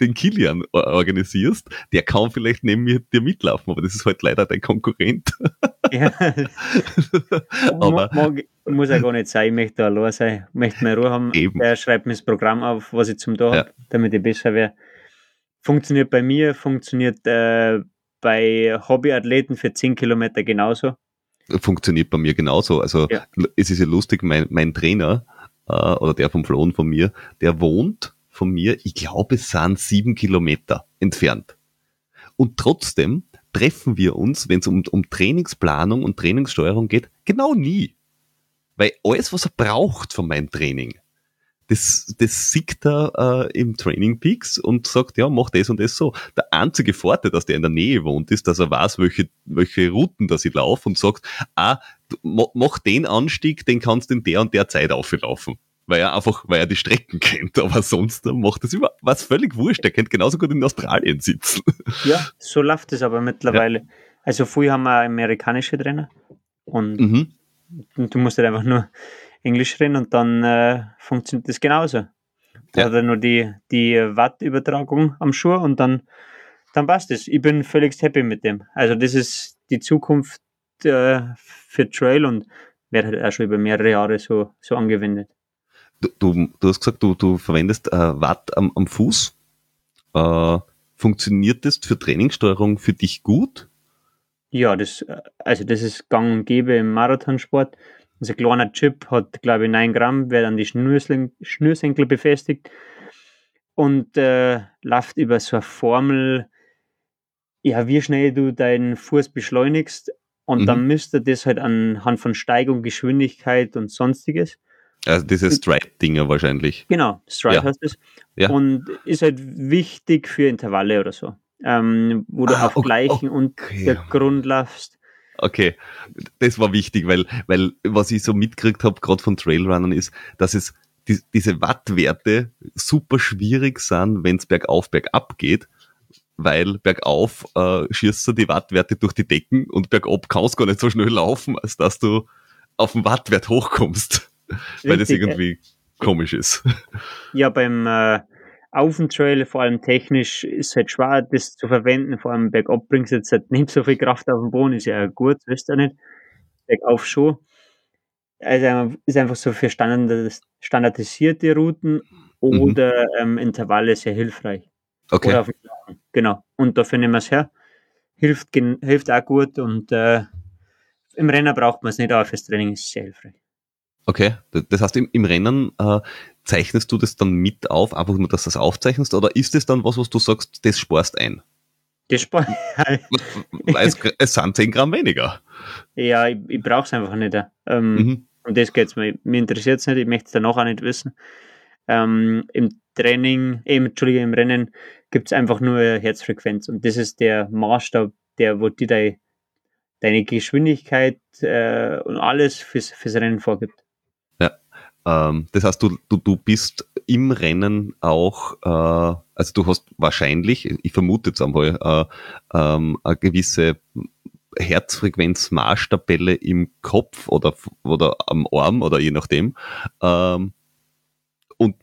den Kilian organisierst, der kann vielleicht neben mir dir mitlaufen, aber das ist halt leider dein Konkurrent. ja. aber, mag, muss ja gar nicht sein, ich möchte da allein sein, ich möchte mehr Ruhe haben. Eben. Er schreibt mir das Programm auf, was ich zum Tag ja. habe, damit ich besser wäre. Funktioniert bei mir, funktioniert äh, bei Hobbyathleten für 10 Kilometer genauso funktioniert bei mir genauso. Also ja. es ist ja lustig, mein, mein Trainer äh, oder der vom Flohen von mir, der wohnt von mir, ich glaube, es sind sieben Kilometer entfernt. Und trotzdem treffen wir uns, wenn es um, um Trainingsplanung und Trainingssteuerung geht, genau nie. Weil alles, was er braucht von meinem Training, das, das sieht er äh, im Training Peaks und sagt, ja, mach das und das so. Der einzige Vorteil, dass der in der Nähe wohnt, ist, dass er weiß, welche, welche Routen dass ich laufe und sagt, ah, mach den Anstieg, den kannst du in der und der Zeit auflaufen. Weil er einfach, weil er die Strecken kennt, aber sonst macht das immer was völlig wurscht. Er kennt genauso gut in Australien sitzen. Ja, so läuft es aber mittlerweile. Ja. Also früher haben wir amerikanische Trainer und mhm. du musst halt einfach nur Englisch reden und dann äh, funktioniert das genauso. Da ja. hat er nur die, die Watt-Übertragung am Schuh und dann, dann passt es. Ich bin völlig happy mit dem. Also das ist die Zukunft äh, für Trail und wird halt auch schon über mehrere Jahre so, so angewendet. Du, du, du hast gesagt, du, du verwendest äh, Watt am, am Fuß. Äh, funktioniert das für Trainingssteuerung für dich gut? Ja, das, äh, also das ist gang und gäbe im Marathonsport. Also ein kleiner Chip hat, glaube ich, 9 Gramm, wird an die Schnürsen Schnürsenkel befestigt und äh, läuft über so eine Formel, ja, wie schnell du deinen Fuß beschleunigst und mhm. dann müsste das halt anhand von Steigung, Geschwindigkeit und sonstiges. Also diese Stride-Dinger wahrscheinlich. Genau, Stride ja. heißt es. Ja. Und ist halt wichtig für Intervalle oder so. Ähm, wo du ah, auf okay, gleichen okay. Untergrund laufst. Okay, das war wichtig, weil, weil was ich so mitgekriegt habe, gerade von Trailrunnern, ist, dass es die, diese Wattwerte super schwierig sind, wenn es bergauf, bergab geht, weil bergauf äh, schießt du die Wattwerte durch die Decken und bergab kannst du gar nicht so schnell laufen, als dass du auf den Wattwert hochkommst, Richtig, weil das irgendwie komisch ist. Ja, beim äh, auf dem Trail, vor allem technisch, ist halt schwer, das zu verwenden. Vor allem bergab bringst du jetzt halt nicht so viel Kraft auf den Boden, ist ja gut, wisst ihr nicht. Bergauf schon. Also ist einfach so für standardisierte Routen oder mhm. ähm, Intervalle sehr hilfreich. Okay. Oder auf dem genau. Und dafür nehmen wir es her. Hilft, hilft auch gut und äh, im Rennen braucht man es nicht, aber fürs Training ist es sehr hilfreich. Okay, das heißt, im, im Rennen äh, zeichnest du das dann mit auf, einfach nur, dass du das aufzeichnest, oder ist es dann was, was du sagst, das sparst ein? Das sparst es, es sind 10 Gramm weniger. Ja, ich, ich brauche es einfach nicht. Ähm, mhm. Um das geht es mir. Mir interessiert es nicht, ich möchte es danach auch nicht wissen. Ähm, Im Training, eben, Entschuldige, im Rennen gibt es einfach nur Herzfrequenz und das ist der Maßstab, der, wo dir deine, deine Geschwindigkeit äh, und alles fürs, fürs Rennen vorgibt. Ähm, das heißt, du, du, du bist im Rennen auch, äh, also du hast wahrscheinlich, ich vermute jetzt einmal, äh, ähm, eine gewisse Herzfrequenz-Marschtabelle im Kopf oder, oder am Arm oder je nachdem. Ähm, und,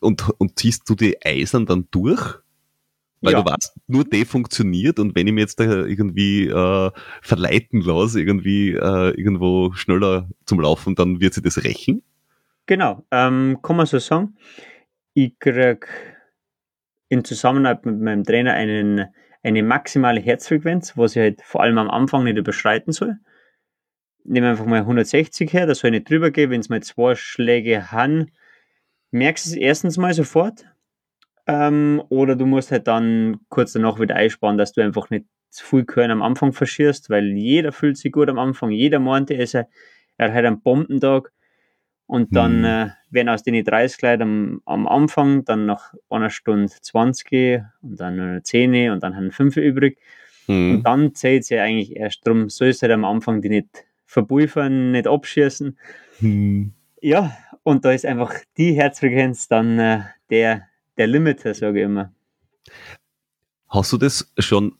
und, und ziehst du die Eisern dann durch? Weil ja. du weißt, nur die funktioniert und wenn ich mir jetzt da irgendwie äh, verleiten lasse, irgendwie äh, irgendwo schneller zum Laufen, dann wird sie das rächen? Genau, ähm, kann man so sagen. Ich kriege in Zusammenarbeit mit meinem Trainer einen, eine maximale Herzfrequenz, was ich halt vor allem am Anfang nicht überschreiten soll. Nehme einfach mal 160 her, da soll ich nicht drüber gehen. Wenn es mal zwei Schläge haben, merkst du es erstens mal sofort. Ähm, oder du musst halt dann kurz danach wieder einsparen, dass du einfach nicht zu viel Körner am Anfang verschierst, weil jeder fühlt sich gut am Anfang. Jeder meinte, er, er hat halt einen Bombentag und dann mhm. äh, werden aus den 30 Leuten am, am Anfang, dann nach einer Stunde 20 und dann nur 10 und dann haben 5 übrig. Mhm. Und dann zählt es ja eigentlich erst drum, sollst du halt am Anfang die nicht verbuifern, nicht abschießen. Mhm. Ja, und da ist einfach die Herzfrequenz dann äh, der, der Limiter, sage ich immer. Hast du das schon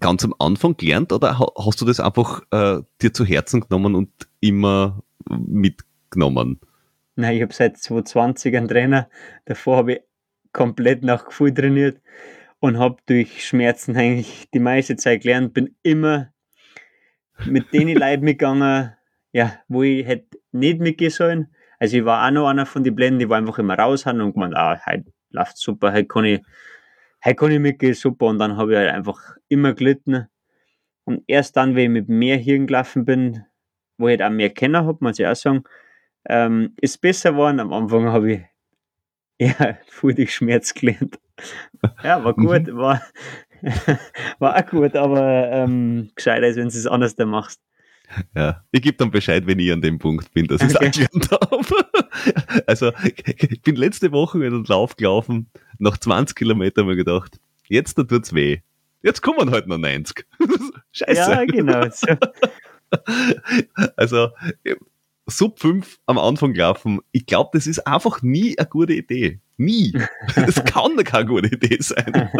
ganz am Anfang gelernt oder hast du das einfach äh, dir zu Herzen genommen und immer mit genommen? Nein, ich habe seit 2020 einen Trainer. Davor habe ich komplett nach Gefühl trainiert und habe durch Schmerzen eigentlich die meiste Zeit gelernt. Bin immer mit denen Leuten mitgegangen, ja, wo ich hätte nicht mitgehen sollen. Also ich war auch noch einer von den Blenden, die war einfach immer raus haben und gemeint, ah, heute läuft super, heute kann ich, heute kann ich mitgehen, super. Und dann habe ich halt einfach immer gelitten. Und erst dann, wenn ich mit mehr Hirn gelaufen bin, wo ich halt auch mehr kennen habe, muss ich auch sagen, ähm, ist besser geworden. Am Anfang habe ich ja viel Schmerz gelernt. Ja, war gut, mhm. war, war auch gut, aber ähm, gescheiter ist, wenn du es anders da machst. Ja, ich gebe dann Bescheid, wenn ich an dem Punkt bin, dass ich es okay. erklärt habe. Also, ich bin letzte Woche in den Lauf gelaufen, nach 20 Kilometern mir gedacht, jetzt da tut's weh. Jetzt kommen halt noch 90. Scheiße. Ja, genau. So. Also, Sub 5 am Anfang laufen, ich glaube, das ist einfach nie eine gute Idee. Nie. Das kann keine gute Idee sein.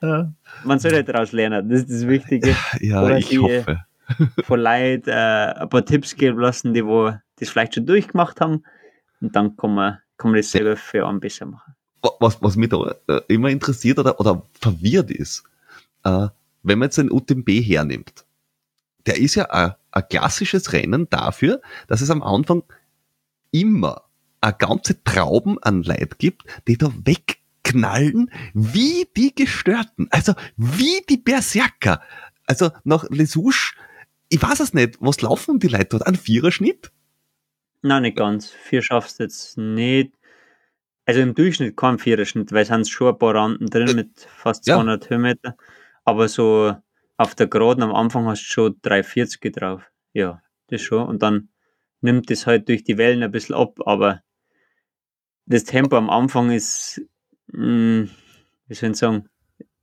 Man soll halt daraus lernen, das ist das Wichtige. Ja, Oder ich hoffe. Von Leuten äh, ein paar Tipps geben lassen, die wo das vielleicht schon durchgemacht haben. Und dann kann man, kann man das selber für einen besser machen. Was, was mich da äh, immer interessiert oder, oder verwirrt ist, äh, wenn man jetzt ein UTMB hernimmt, der ist ja ein, ein klassisches Rennen dafür, dass es am Anfang immer eine ganze Trauben an Leid gibt, die da wegknallen, wie die Gestörten, also wie die Berserker. Also nach Lesouche, ich weiß es nicht, was laufen die Leute dort? Ein Viererschnitt? Nein, nicht ganz. Vier schaffst du jetzt nicht. Also im Durchschnitt kein Viererschnitt, weil es sind schon ein paar Randen drin äh, mit fast 200 ja. Höhenmeter. Aber so auf der Geraden am Anfang hast du schon 340 drauf. Ja, das schon. Und dann nimmt das halt durch die Wellen ein bisschen ab, aber das Tempo am Anfang ist, mh, hm, wie soll ich sagen,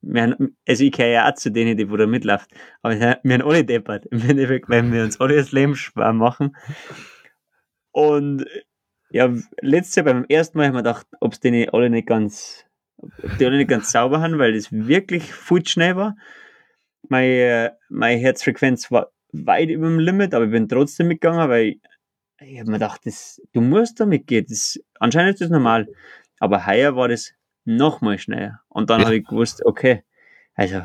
wir, also ich gehöre ja auch zu denen, die wo da mitlaufen, aber wir haben alle deppert, im Endeffekt, weil wir uns alle das Leben schwer machen. Und ja, letztes Jahr beim ersten Mal haben wir gedacht, ob es denen alle nicht ganz, ob die alle nicht ganz sauber haben, weil das wirklich viel schnell war meine, meine Herzfrequenz war weit über dem Limit, aber ich bin trotzdem mitgegangen, weil ich, ich habe mir gedacht, das, du musst da mitgehen. Das, anscheinend ist das normal. Aber heuer war das noch mal schneller. Und dann ja. habe ich gewusst, okay, also,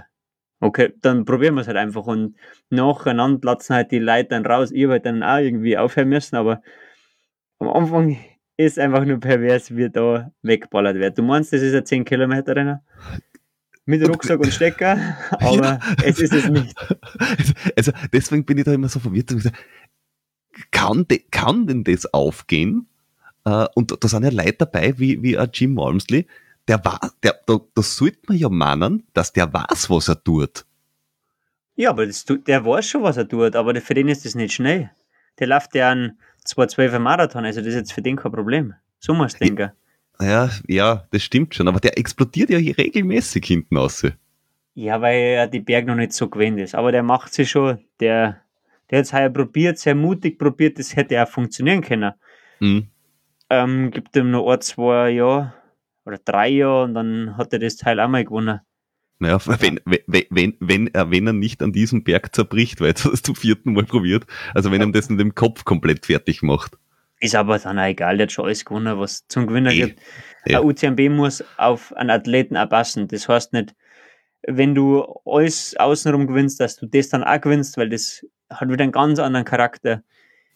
okay, dann probieren wir es halt einfach. Und nacheinander platzen halt die Leute dann raus. Ich habe halt dann auch irgendwie aufhören müssen, aber am Anfang ist einfach nur pervers, wie da weggeballert wird. Du meinst, das ist ein 10 Kilometer Renner? Mit Rucksack und Stecker, aber ja. es ist es nicht. Also deswegen bin ich da immer so verwirrt. Kann, de, kann denn das aufgehen? Uh, und da sind ja Leute dabei, wie, wie Jim Walmsley, der war, der, da, da sollte man ja meinen, dass der weiß, was er tut. Ja, aber das, der weiß schon, was er tut, aber für den ist das nicht schnell. Der läuft ja einen 212er Marathon, also das ist jetzt für den kein Problem. So musst du denken. Ja, ja, das stimmt schon, aber der explodiert ja hier regelmäßig hinten raus. Ja, weil er die Berg noch nicht so gewöhnt ist. Aber der macht sie schon. Der, der hat es heuer probiert, sehr mutig probiert, das hätte auch funktionieren können. Mhm. Ähm, gibt ihm noch ein, zwei Jahre oder drei Jahre und dann hat er das Teil auch mal gewonnen. Naja, wenn, wenn, wenn, wenn, er, wenn er nicht an diesem Berg zerbricht, weil er es zum vierten Mal probiert, also wenn ja. er das in dem Kopf komplett fertig macht. Ist aber dann auch egal, der hat schon alles gewonnen, was zum Gewinner e gibt. Ja. Ein UTMB muss auf einen Athleten auch passen. Das heißt nicht, wenn du alles außenrum gewinnst, dass du das dann auch gewinnst, weil das hat wieder einen ganz anderen Charakter,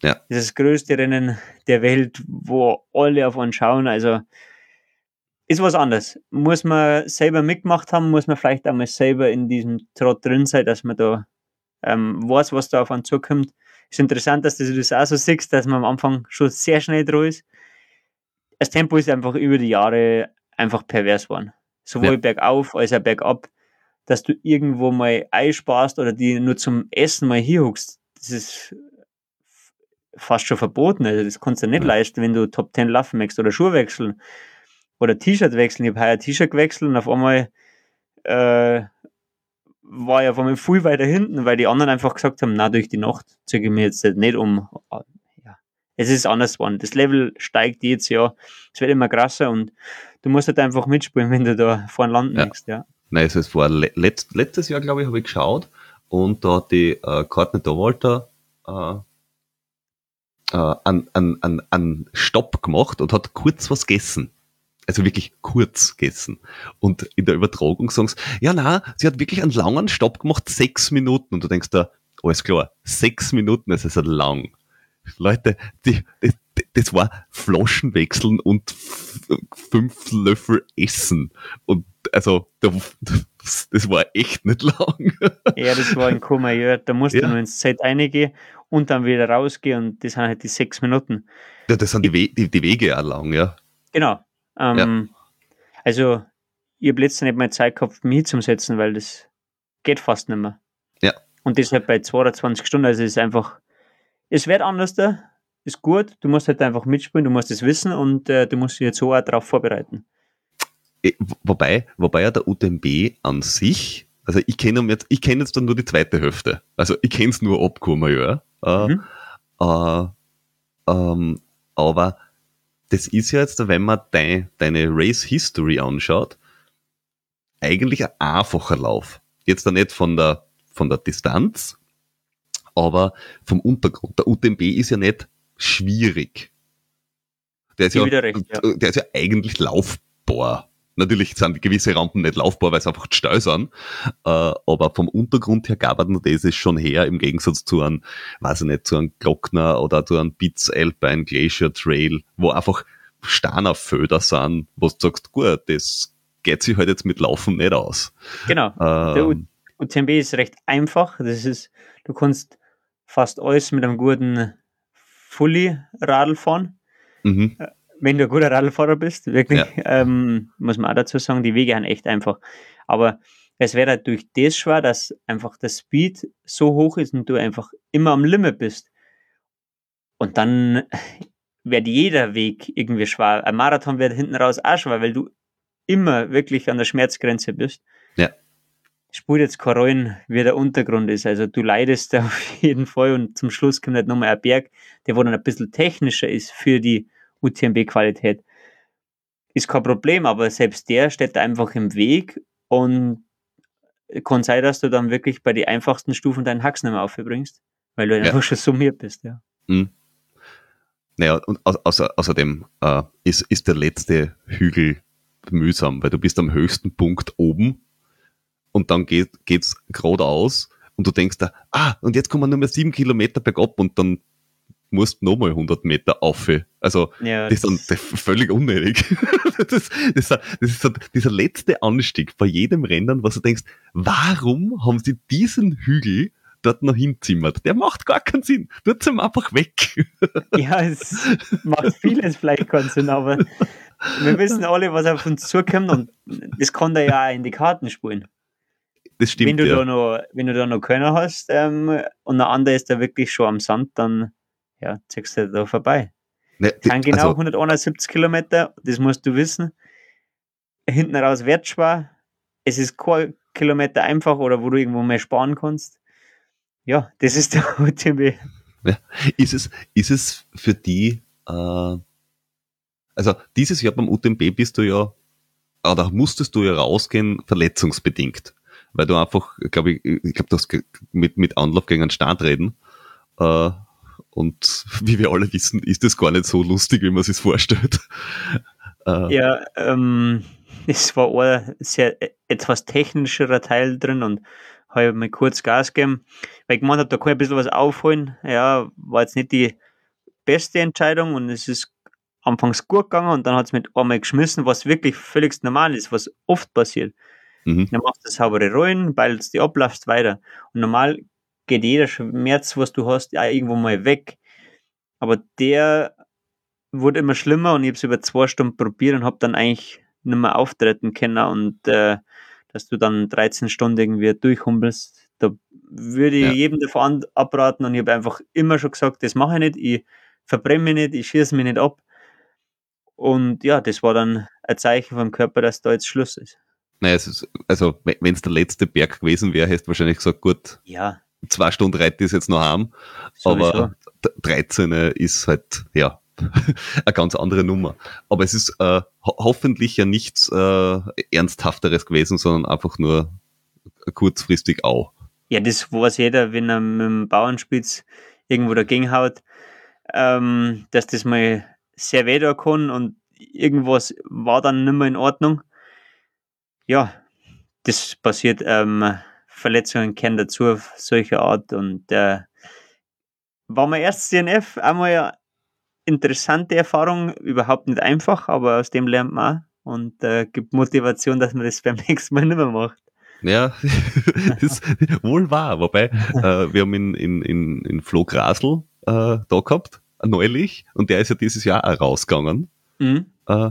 Ja. Das ist das größte Rennen der Welt, wo alle auf uns schauen. Also ist was anderes. Muss man selber mitgemacht haben, muss man vielleicht einmal selber in diesem Trott drin sein, dass man da ähm, weiß, was da auf einen zukommt. Ist interessant, dass du das auch so siehst, dass man am Anfang schon sehr schnell dran ist. Das Tempo ist einfach über die Jahre einfach pervers geworden. Sowohl ja. bergauf als auch bergab, dass du irgendwo mal einsparst oder die nur zum Essen mal hier huckst. Das ist fast schon verboten. Also das kannst du nicht ja. leisten, wenn du Top 10 laufen möchtest oder Schuhe wechseln oder T-Shirt wechseln. Ich habe heuer T-Shirt gewechselt und auf einmal äh, war ich auf einmal viel weiter hinten, weil die anderen einfach gesagt haben, na, durch die Nacht ziehe ich mir jetzt nicht um. Ja, es ist anders geworden. Das Level steigt jedes Jahr. Es wird immer krasser und du musst halt einfach mitspielen, wenn du da vorne landen ja. ja. Nein, also es war letzt, letztes Jahr, glaube ich, habe ich geschaut und da hat die äh, Courtney Dowalter äh, äh, einen, einen, einen Stopp gemacht und hat kurz was gegessen also wirklich kurz gegessen. Und in der Übertragung sagen sie, ja na, sie hat wirklich einen langen Stopp gemacht, sechs Minuten. Und du denkst da, alles klar, sechs Minuten, das ist ja lang. Leute, die, die, das war Flaschen wechseln und fünf Löffel essen. Und also, das, das war echt nicht lang. Ja, das war ein Kummer, Da musst ja. du nur ins Set reingehen und dann wieder rausgehen und das sind halt die sechs Minuten. Ja, das sind die, We die, die Wege auch lang, ja. Genau. Ähm, ja. Also, ich habe letztens nicht mal Zeit gehabt, mich zum Setzen, weil das geht fast nicht mehr. Ja. Und deshalb bei 22 Stunden, also es ist einfach, es wird anders da, ist gut, du musst halt einfach mitspielen, du musst es wissen und äh, du musst dich jetzt so auch darauf vorbereiten. Äh, wobei, wobei ja der UTMB an sich, also ich kenne jetzt, ich kenne jetzt dann nur die zweite Hälfte. Also ich kenne es nur abgekommen, ja. Äh, mhm. Äh, ähm, aber das ist ja jetzt, wenn man dein, deine Race History anschaut, eigentlich ein einfacher Lauf. Jetzt da nicht von der, von der Distanz, aber vom Untergrund. Der UTMB ist ja nicht schwierig. Der ist, ja, recht, ja. der ist ja eigentlich laufbar. Natürlich sind gewisse Rampen nicht laufbar, weil es einfach steil sind. Äh, aber vom Untergrund her gab es das schon her, im Gegensatz zu einem, weiß ich nicht, zu einem Glockner oder zu einem Bits Alpine Glacier Trail, wo einfach Steiner Föder sind, wo du sagst, gut, das geht sich halt jetzt mit Laufen nicht aus. Genau. Ähm, Der UTMB ist recht einfach. Das ist, du kannst fast alles mit einem guten Fully-Radl fahren. Mhm. Wenn du ein guter Radlfahrer bist, wirklich, ja. ähm, muss man auch dazu sagen, die Wege sind echt einfach. Aber es wäre halt durch das schwer, dass einfach der Speed so hoch ist und du einfach immer am Limit bist. Und dann wird jeder Weg irgendwie schwer. Ein Marathon wird hinten raus auch schwer, weil du immer wirklich an der Schmerzgrenze bist. Ja. Spur jetzt keine Rollen, wie der Untergrund ist. Also du leidest da auf jeden Fall und zum Schluss kommt halt nochmal ein Berg, der wo dann ein bisschen technischer ist für die UTMB-Qualität. Ist kein Problem, aber selbst der steht einfach im Weg und kann sein, dass du dann wirklich bei den einfachsten Stufen deinen Hacks nicht mehr aufbringst, weil du ja. einfach schon summiert bist, ja. Mhm. Naja, und außer, außerdem äh, ist, ist der letzte Hügel mühsam, weil du bist am höchsten Punkt oben und dann geht, geht's geradeaus und du denkst da, ah, und jetzt kommen nur mehr sieben Kilometer bergab und dann musst du nochmal 100 Meter auf. Also, ja, das, ist dann völlig unnötig. das, das, das ist dieser letzte Anstieg bei jedem Rennen, was du denkst, warum haben sie diesen Hügel dort noch hinzimmert. Der macht gar keinen Sinn. Tut ihm einfach weg. ja, es macht vieles vielleicht keinen Sinn, aber wir wissen alle, was auf uns zukommt und das kann da ja auch in die Karten spielen. Das stimmt. Wenn du, ja. da, noch, wenn du da noch Könner hast ähm, und der andere ist da wirklich schon am Sand, dann ja, ziehst du da vorbei. Ne, Kann genau also, 171 Kilometer, das musst du wissen. Hinten raus wird schwer. Es ist kein Kilometer einfach oder wo du irgendwo mehr sparen kannst ja, das ist der UTMB. Ja. Ist, es, ist es für die, äh, also dieses Jahr beim UTMB bist du ja, oder musstest du ja rausgehen, verletzungsbedingt. Weil du einfach, glaube ich, ich glaube, du hast mit, mit Anlauf gegen einen Start reden. Äh, und wie wir alle wissen, ist das gar nicht so lustig, wie man sich vorstellt. Äh, ja, ähm, es war ein sehr etwas technischerer Teil drin und habe mal kurz Gas gegeben, weil ich gemeint habe, da kann ich ein bisschen was aufholen. Ja, war jetzt nicht die beste Entscheidung und es ist anfangs gut gegangen und dann hat es mit einmal geschmissen, was wirklich völlig normal ist, was oft passiert. Mhm. Dann machst du saubere Rollen, beilst die ab, laufst weiter. Und normal geht jeder Schmerz, was du hast, ja, irgendwo mal weg. Aber der wurde immer schlimmer und ich habe es über zwei Stunden probiert und habe dann eigentlich nicht mehr auftreten können und äh, dass du dann 13 Stunden irgendwie durchhumpelst, da würde ich ja. jedem davon abraten und ich habe einfach immer schon gesagt, das mache ich nicht, ich verbrenne mich nicht, ich schieße mich nicht ab. Und ja, das war dann ein Zeichen vom Körper, dass da jetzt Schluss ist. Naja, es ist, also wenn es der letzte Berg gewesen wäre, hättest du wahrscheinlich gesagt, gut, ja. Zwei Stunden reite ich jetzt noch Sowieso. aber 13 ist halt, ja, eine ganz andere Nummer. Aber es ist äh, ho hoffentlich ja nichts äh, Ernsthafteres gewesen, sondern einfach nur kurzfristig auch. Ja, das weiß jeder, wenn er mit dem Bauernspitz irgendwo dagegen haut, ähm, dass das mal sehr weh kann und irgendwas war dann nicht mehr in Ordnung. Ja, das passiert. Ähm, Verletzungen kennen dazu, solcher Art. Und äh, war mein erstes CNF einmal ja interessante Erfahrung, überhaupt nicht einfach, aber aus dem lernt man und äh, gibt Motivation, dass man das beim nächsten Mal nicht mehr macht. Ja, das ist wohl wahr. Wobei, äh, wir haben in, in, in, in Flo Grasl äh, da gehabt, neulich, und der ist ja dieses Jahr auch rausgegangen. Mhm. Äh,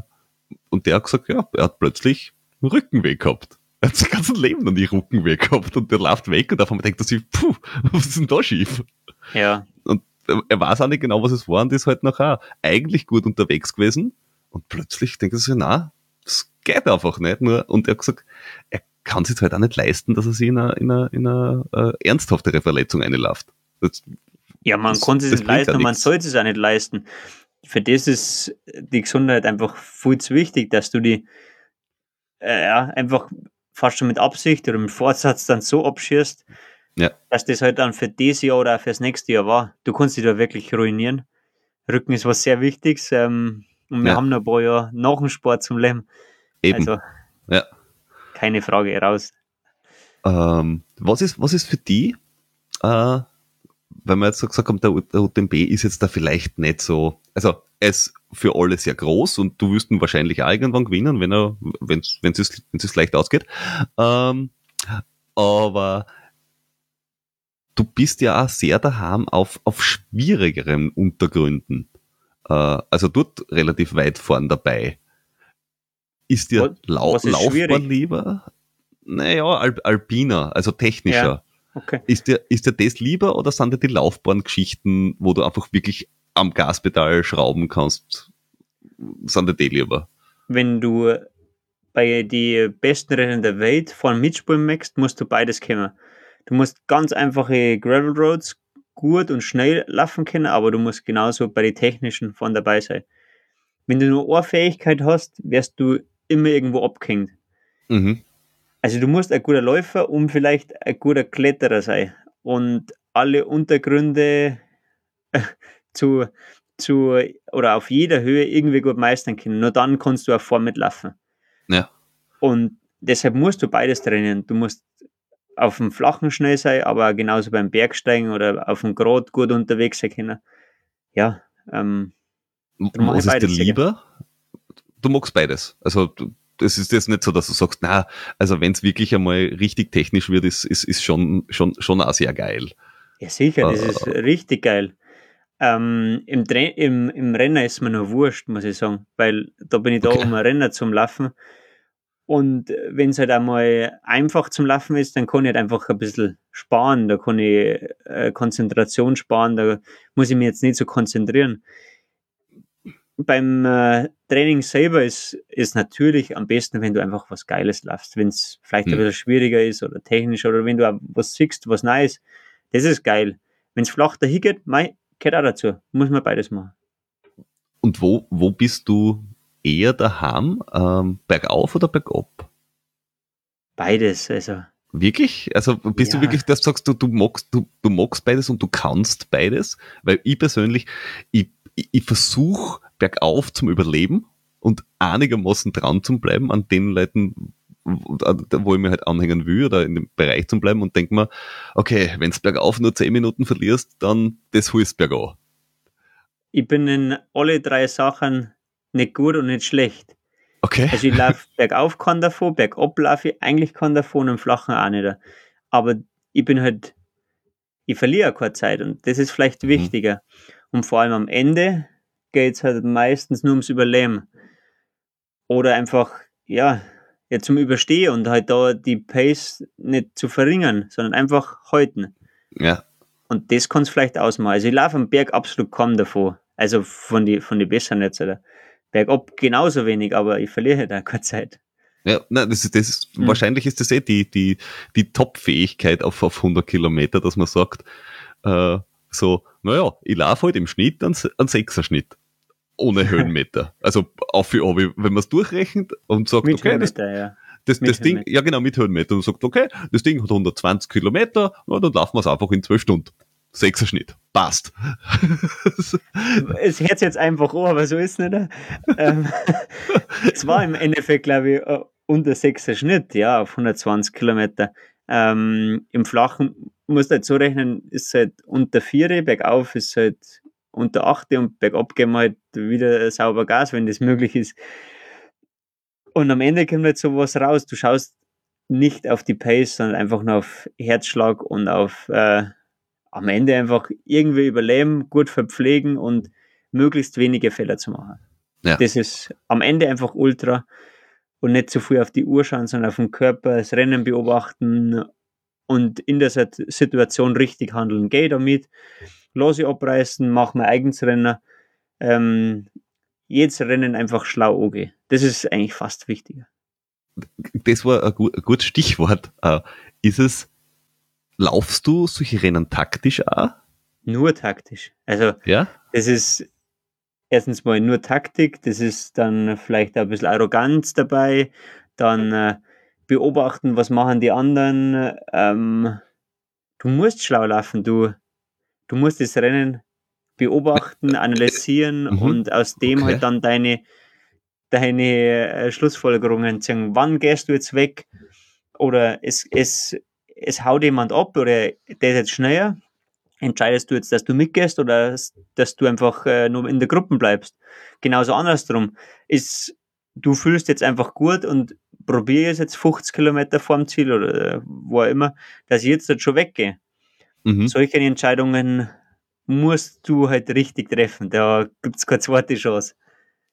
und der hat gesagt, ja, er hat plötzlich Rückenweh gehabt. Er hat sein ganzes Leben noch nie Rückenweh gehabt und der läuft weg und auf einmal denkt er sich, puh, was ist denn da schief? Ja. Und er weiß auch nicht genau, was es war und ist halt nachher eigentlich gut unterwegs gewesen. Und plötzlich denkt er sich, na, das geht einfach nicht. Nur, und er hat gesagt, er kann sich halt auch nicht leisten, dass er sich in eine, in eine, in eine äh, ernsthaftere Verletzung einläuft. ja, man das, kann sich das leisten und man sollte es auch nicht leisten. Für das ist die Gesundheit einfach viel zu wichtig, dass du die äh, ja, einfach fast schon mit Absicht oder mit Vorsatz dann so abschießt, ja. Dass das halt dann für dieses Jahr oder auch fürs nächste Jahr war. Du kannst dich da wirklich ruinieren. Rücken ist was sehr Wichtiges. Ähm, und wir ja. haben noch ein paar Jahre nach dem Sport zum Leben. Eben. Also, ja. keine Frage raus. Ähm, was, ist, was ist für die, äh, wenn man jetzt so gesagt haben, der, der UTMB ist jetzt da vielleicht nicht so, also ist für alle sehr groß und du wirst ihn wahrscheinlich auch irgendwann gewinnen, wenn er, wenn es, wenn es leicht ausgeht. Ähm, aber du bist ja auch sehr daheim auf, auf schwierigeren Untergründen. Äh, also dort relativ weit vorn dabei. Ist dir was, Lau ist Laufbahn schwierig? lieber? Naja, Al Alpiner, also technischer. Ja, okay. Ist dir, ist dir das lieber oder sind dir die Laufbahngeschichten, wo du einfach wirklich am Gaspedal schrauben kannst, sind die lieber? Wenn du bei die besten Rennen der Welt von mitspielen möchtest, musst du beides kennen. Du musst ganz einfache Gravel Roads gut und schnell laufen können, aber du musst genauso bei den technischen von dabei sein. Wenn du nur Ohrfähigkeit hast, wirst du immer irgendwo abgehängt. Mhm. Also du musst ein guter Läufer und vielleicht ein guter Kletterer sein und alle Untergründe zu, zu oder auf jeder Höhe irgendwie gut meistern können. Nur dann kannst du auch vorn mitlaufen. Ja. Und deshalb musst du beides trainieren. Du musst auf dem Flachen schnell sein, aber genauso beim Bergsteigen oder auf dem Grad gut unterwegs sein können. Ja, ähm, was ist dir lieber? Du magst beides. Also das ist jetzt nicht so, dass du sagst, na, also wenn es wirklich einmal richtig technisch wird, ist, ist, ist schon, schon, schon auch sehr geil. Ja, sicher, das äh, ist richtig geil. Ähm, im, im, Im Renner ist mir nur wurscht, muss ich sagen, weil da bin ich da, okay. um ein Renner zum Laufen. Und wenn es halt einmal einfach zum Laufen ist, dann kann ich halt einfach ein bisschen sparen. Da kann ich äh, Konzentration sparen. Da muss ich mich jetzt nicht so konzentrieren. Beim äh, Training selber ist es natürlich am besten, wenn du einfach was Geiles laufst. Wenn es vielleicht mhm. ein hm. bisschen schwieriger ist oder technisch oder wenn du auch was siehst, was Neues. Das ist geil. Wenn es flach dahin geht, mei, gehört auch dazu. Muss man beides machen. Und wo, wo bist du eher daheim, ähm, bergauf oder bergab? Beides, also. Wirklich? Also bist ja. du wirklich, dass du sagst, du, du, magst, du, du magst beides und du kannst beides? Weil ich persönlich, ich, ich, ich versuche bergauf zum Überleben und einigermaßen dran zu bleiben an den Leuten, wo ich mir halt anhängen will oder in dem Bereich zu bleiben und denke mir, okay, wenn du bergauf nur 10 Minuten verlierst, dann das holst bergauf. ich bin in alle drei Sachen nicht gut und nicht schlecht. Okay. Also ich laufe bergauf kann davon, bergab laufe ich eigentlich kann davon und im Flachen auch nicht. Aber ich bin halt, ich verliere keine Zeit und das ist vielleicht Mhm. wichtiger. Und vor allem am Ende geht es halt meistens nur ums Überleben. Oder einfach, ja, ja, zum Überstehen und halt da die Pace nicht zu verringern, sondern einfach halten. Ja. Und das kann es vielleicht ausmachen. Also ich laufe am Berg absolut kaum davon. Also von die, von die besseren jetzt. Oder? Bergab genauso wenig, aber ich verliere halt auch keine Zeit. Ja, nein, das ist, das ist, Hm. wahrscheinlich ist das eh die, die, die Top-Fähigkeit auf, auf 100 Kilometer, dass man sagt, äh, so, naja, ich laufe halt im Schnitt einen, einen Sechser-Schnitt. Ohne Höhenmeter. Also, auf für ob, wenn man es durchrechnet und sagt, Mit okay, das, Höhenmeter, ja. das, das Ding, ja genau, mit Höhenmeter und sagt, okay, das Ding hat 120 Kilometer, na, dann laufen wir es einfach in 12 Stunden. Sechser-Schnitt. Passt. Es hört jetzt einfach an, aber so ist es nicht. ähm, es war im Endeffekt, glaube ich, äh, unter 6er Schnitt, ja, auf 120 Kilometer. Ähm, Im Flachen musst du halt so rechnen, ist halt unter 4, bergauf ist halt unter 8 und bergab gehen wir halt wieder sauber Gas, wenn das möglich ist. Und am Ende kommt halt sowas raus. Du schaust nicht auf die Pace, sondern einfach nur auf Herzschlag und auf äh, am Ende einfach irgendwie überleben, gut verpflegen und möglichst wenige Fehler zu machen. Ja. Das ist am Ende einfach ultra und nicht zu früh auf die Uhr schauen, sondern auf den Körper, das Rennen beobachten und in der Sit- Situation richtig handeln. Geh damit, ich abreißen, mach mein eigenes Rennen. Ähm, jedes Rennen einfach schlau angehen. Das ist eigentlich fast wichtiger. Das war ein, gu ein gutes Stichwort. Äh, ist es, laufst du solche Rennen taktisch auch? Nur taktisch. Also Ja? das ist erstens mal nur Taktik, das ist dann vielleicht ein bisschen Arroganz dabei, dann äh, beobachten, was machen die anderen. Ähm, du musst schlau laufen, du, du musst das Rennen beobachten, analysieren Mhm. und aus dem Okay. halt dann deine, deine äh, Schlussfolgerungen ziehen. Wann gehst du jetzt weg? Oder es, es, es haut jemand ab oder der ist jetzt schneller. Entscheidest du jetzt, dass du mitgehst oder dass- dass du einfach äh, nur in der Gruppe bleibst? Genauso andersrum. Ist, du fühlst jetzt einfach gut und probier es jetzt 50 Kilometer vorm Ziel oder äh, wo auch immer, dass ich jetzt halt schon weggehe. Mhm. Solche Entscheidungen musst du halt richtig treffen. Da gibt's keine zweite Chance.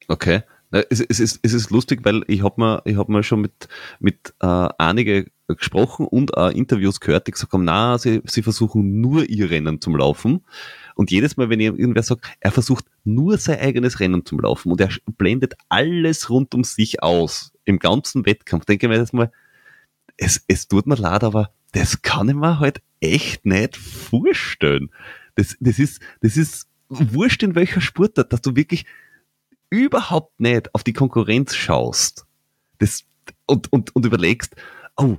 Okay. Es, es, ist, es ist lustig, weil ich habe ich hab mir schon mit, mit äh, einige gesprochen und auch Interviews gehört, die gesagt haben, na, sie, sie versuchen nur ihr Rennen zum Laufen. Und jedes Mal, wenn irgendwer sagt, er versucht nur sein eigenes Rennen zum Laufen und er blendet alles rund um sich aus im ganzen Wettkampf, denke ich mir jetzt mal, es, es tut mir leid, aber das kann ich mir halt echt nicht vorstellen. Das, das ist, das ist wurscht in welcher Sportart, dass du wirklich überhaupt nicht auf die Konkurrenz schaust das, und, und, und überlegst, oh,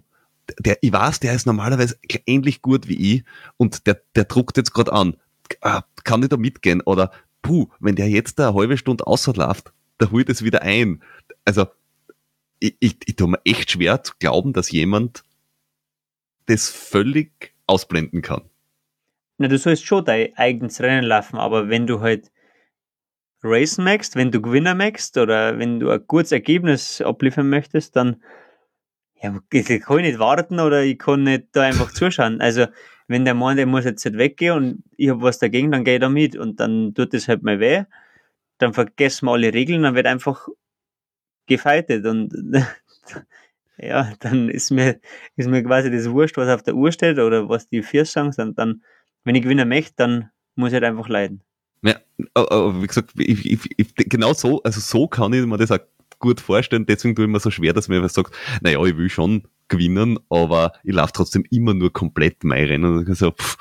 der, ich weiß, der ist normalerweise ähnlich gut wie ich und der, der druckt jetzt gerade an. Ah, Kann ich da mitgehen? Oder puh, wenn der jetzt da eine halbe Stunde außerläuft, da holt es wieder ein. Also, ich, ich, ich tue mir echt schwer zu glauben, dass jemand das völlig ausblenden kann. Na, du sollst schon dein eigenes Rennen laufen, aber wenn du halt racen möchtest, wenn du gewinnen möchtest oder wenn du ein gutes Ergebnis abliefern möchtest, dann ja, ich kann ich nicht warten oder ich kann nicht da einfach zuschauen. Also, wenn der meint, der muss jetzt nicht weggehen und ich habe was dagegen, dann gehe ich da mit und dann tut es halt mal weh. Dann vergessen wir alle Regeln, dann wird einfach gefeitet und ja, dann ist mir, ist mir quasi das wurscht, was auf der Uhr steht oder was die vier sagen, und dann, wenn ich gewinnen möchte, dann muss ich halt einfach leiden. Ja, aber wie gesagt, ich, ich, ich, genau so, also so kann ich mir das auch gut vorstellen, deswegen tue ich mir so schwer, dass man einfach sagt, naja, ich will schon gewinnen, aber ich laufe trotzdem immer nur komplett mein Rennen. Und so, pff,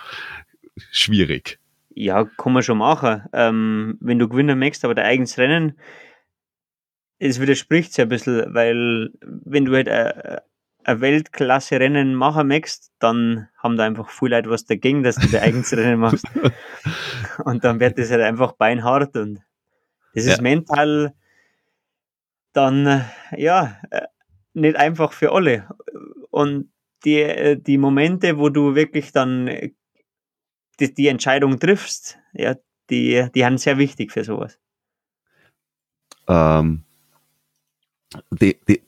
schwierig. Ja, kann man schon machen. Ähm, wenn du gewinnen möchtest, aber dein eigenes Rennen, es widerspricht sich ein bisschen, weil wenn du halt ein, Weltklasse-Rennen machen möchtest, dann haben da einfach viele Leute was dagegen, dass du dein eigenes Rennen machst. Und dann wird das halt einfach beinhart und das ist Ja. mental dann, ja, äh, nicht einfach für alle. Und die, äh, die Momente, wo du wirklich dann äh, die, die Entscheidung triffst, ja, die, die haben sehr wichtig für sowas. Ähm, die, die,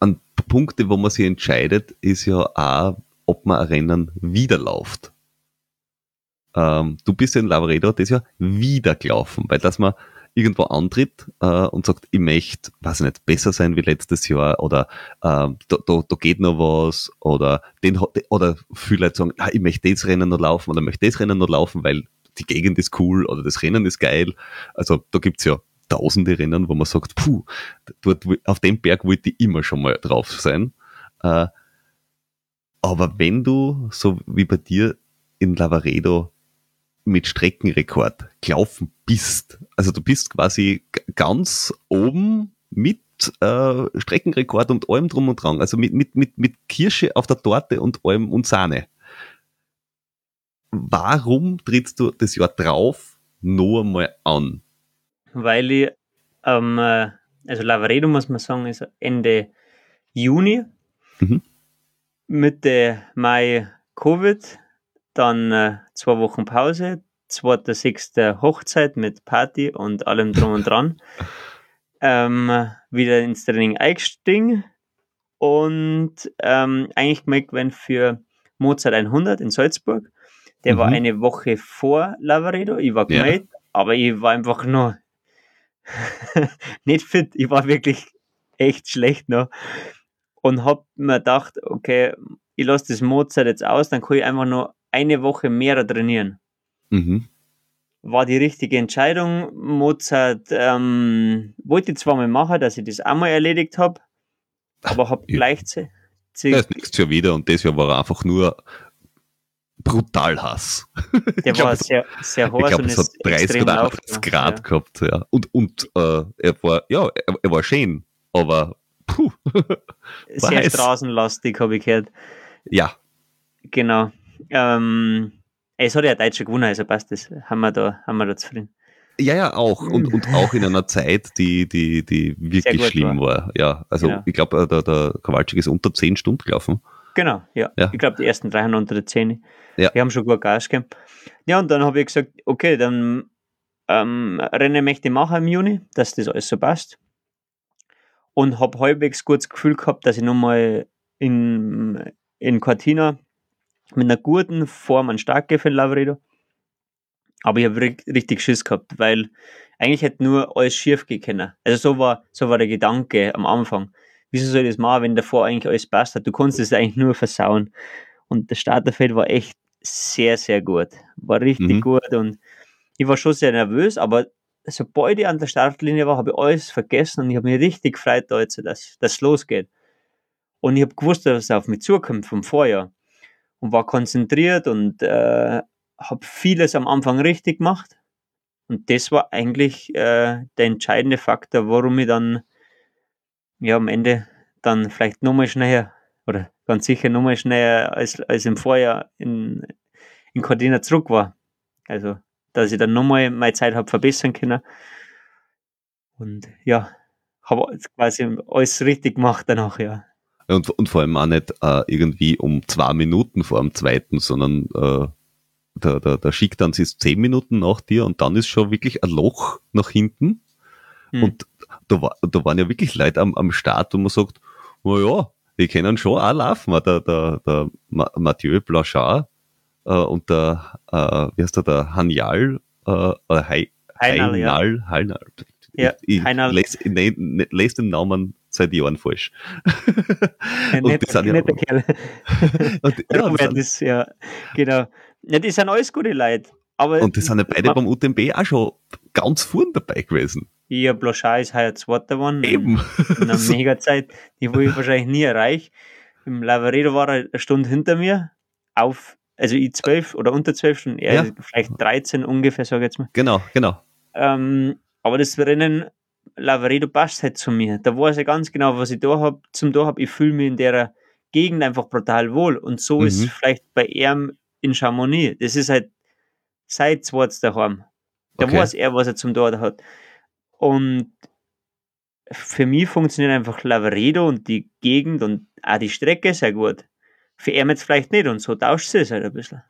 an Punkte, wo man sich entscheidet, ist ja auch, ob man ein Rennen wieder läuft. Ähm, du bist ja in Lavaredo das ja wieder gelaufen, weil dass man irgendwo antritt äh, und sagt, ich möchte, weiß ich nicht, besser sein wie letztes Jahr oder äh, da, da, da geht noch was oder den oder viele Leute sagen, ah, ich möchte das Rennen noch laufen oder möchte das Rennen noch laufen, weil die Gegend ist cool oder das Rennen ist geil. Also da gibt's ja tausende Rennen, wo man sagt, puh, dort, auf dem Berg wollte ich immer schon mal drauf sein. Äh, aber wenn du, so wie bei dir in Lavaredo, mit Streckenrekord gelaufen bist, also du bist quasi ganz oben mit äh, Streckenrekord und allem drum und dran, also mit, mit, mit, mit Kirsche auf der Torte und allem und Sahne. Warum trittst du das Jahr drauf noch einmal an? Weil ich, ähm, also Lavaredo muss man sagen, ist Ende Juni, mhm. Mitte Mai Covid, dann äh, zwei Wochen Pause, 2.6. Hochzeit mit Party und allem drum und dran. ähm, wieder ins Training eingestiegen und ähm, eigentlich gemerkt, wenn für Mozart 100 in Salzburg, der mhm. war eine Woche vor Lavaredo, ich war gemeldet, ja. aber ich war einfach nur nicht fit, ich war wirklich echt schlecht noch und hab mir gedacht, okay, ich lasse das Mozart jetzt aus, dann kann ich einfach nur eine Woche mehr trainieren. Mhm. War die richtige Entscheidung. Mozart ähm, wollte zwar mal machen, dass ich das einmal erledigt habe, aber habe gleichzeitig. Da ist nichts schon wieder und das Jahr war einfach nur brutal Hass. Der glaub, war sehr, sehr heiß. Ich glaube, es hat 30 oder 80 Grad ja. gehabt, ja. Und, und äh, er war, ja, er, er war schön, aber puh. Sehr heiß. straßenlastig, habe ich gehört. Ja. Genau. Ähm, es hat ja ein Deutscher gewonnen, also passt das. Haben wir da, haben wir da zufrieden. Ja, ja, auch. Und, und auch in einer Zeit, die, die, die wirklich schlimm war. war. Ja, also genau. ich glaube, der, der Kowalczyk ist unter 10 Stunden gelaufen. Genau, ja. ja. Ich glaube, die ersten drei haben unter der 10. Ja. Die haben schon gut Gas gegeben. Ja, und dann habe ich gesagt, okay, dann ähm, Rennen möchte ich machen im Juni, dass das alles so passt. Und habe halbwegs gutes Gefühl gehabt, dass ich nochmal in, in Cortina mit einer guten Form an Start gehe für den Lavredo. Aber ich habe richtig Schiss gehabt, weil eigentlich hätte nur alles schief gehen können. Also so war, so war der Gedanke am Anfang. Wieso soll ich das machen, wenn davor eigentlich alles passt hat? Du konntest es eigentlich nur versauen. Und das Starterfeld war echt sehr, sehr gut. War richtig mhm. gut und ich war schon sehr nervös, aber sobald ich an der Startlinie war, habe ich alles vergessen und ich habe mich richtig gefreut, da jetzt, dass das losgeht. Und ich habe gewusst, dass es auf mich zukommt vom Vorjahr und war konzentriert und äh, habe vieles am Anfang richtig gemacht. Und das war eigentlich äh, der entscheidende Faktor, warum ich dann ja am Ende dann vielleicht nochmal schneller oder ganz sicher nochmal schneller als, als im Vorjahr in, in Cortina zurück war. Also, dass ich dann nochmal meine Zeit habe verbessern können. Und ja, habe quasi alles richtig gemacht danach, ja. Und, und vor allem auch nicht äh, irgendwie um zwei Minuten vor dem zweiten, sondern äh, der, der, der Schicktanz ist zehn Minuten nach dir und dann ist schon wirklich ein Loch nach hinten. Mhm. Und da, war, da waren ja wirklich Leute am, am Start, wo man sagt, na ja, die können schon auch laufen. Der, der, der Mathieu Blanchard äh, und der, äh, wie heißt der, der Hanial, äh, Hei, Heinal, Heinal, ja. Heinal. Ja, ich, ich lese, ne, ne, lese den Namen seit Jahren falsch. Ein und netter, ja, netter Kerl. und, ja, das, das, ja, genau. Ja, die sind alles gute Leute. Aber und die sind ja beide beim UTMB auch schon ganz vorn dabei gewesen. Ja, Bloschar ist heuer Zweiter geworden. Eben. In einer Mega-Zeit, die wo ich wahrscheinlich nie erreiche. Im Lavaredo war er eine Stunde hinter mir, auf, also ich zwölf oder unter zwölf Stunden, er ja. vielleicht 13 ungefähr, sage ich jetzt mal. Genau, genau. Ähm, aber das Rennen Lavaredo passt halt zu mir. Da weiß ich ganz genau, was ich da hab, zum da habe. Ich fühle mich in der Gegend einfach brutal wohl. Und so mhm. ist vielleicht bei ihm in Chamonix. Das ist halt seit zweites daheim. Da okay. weiß er, was er zum da hat. Und für mich funktioniert einfach Lavaredo und die Gegend und auch die Strecke sehr gut. Für ihn jetzt vielleicht nicht und so tauscht sie es halt ein bisschen.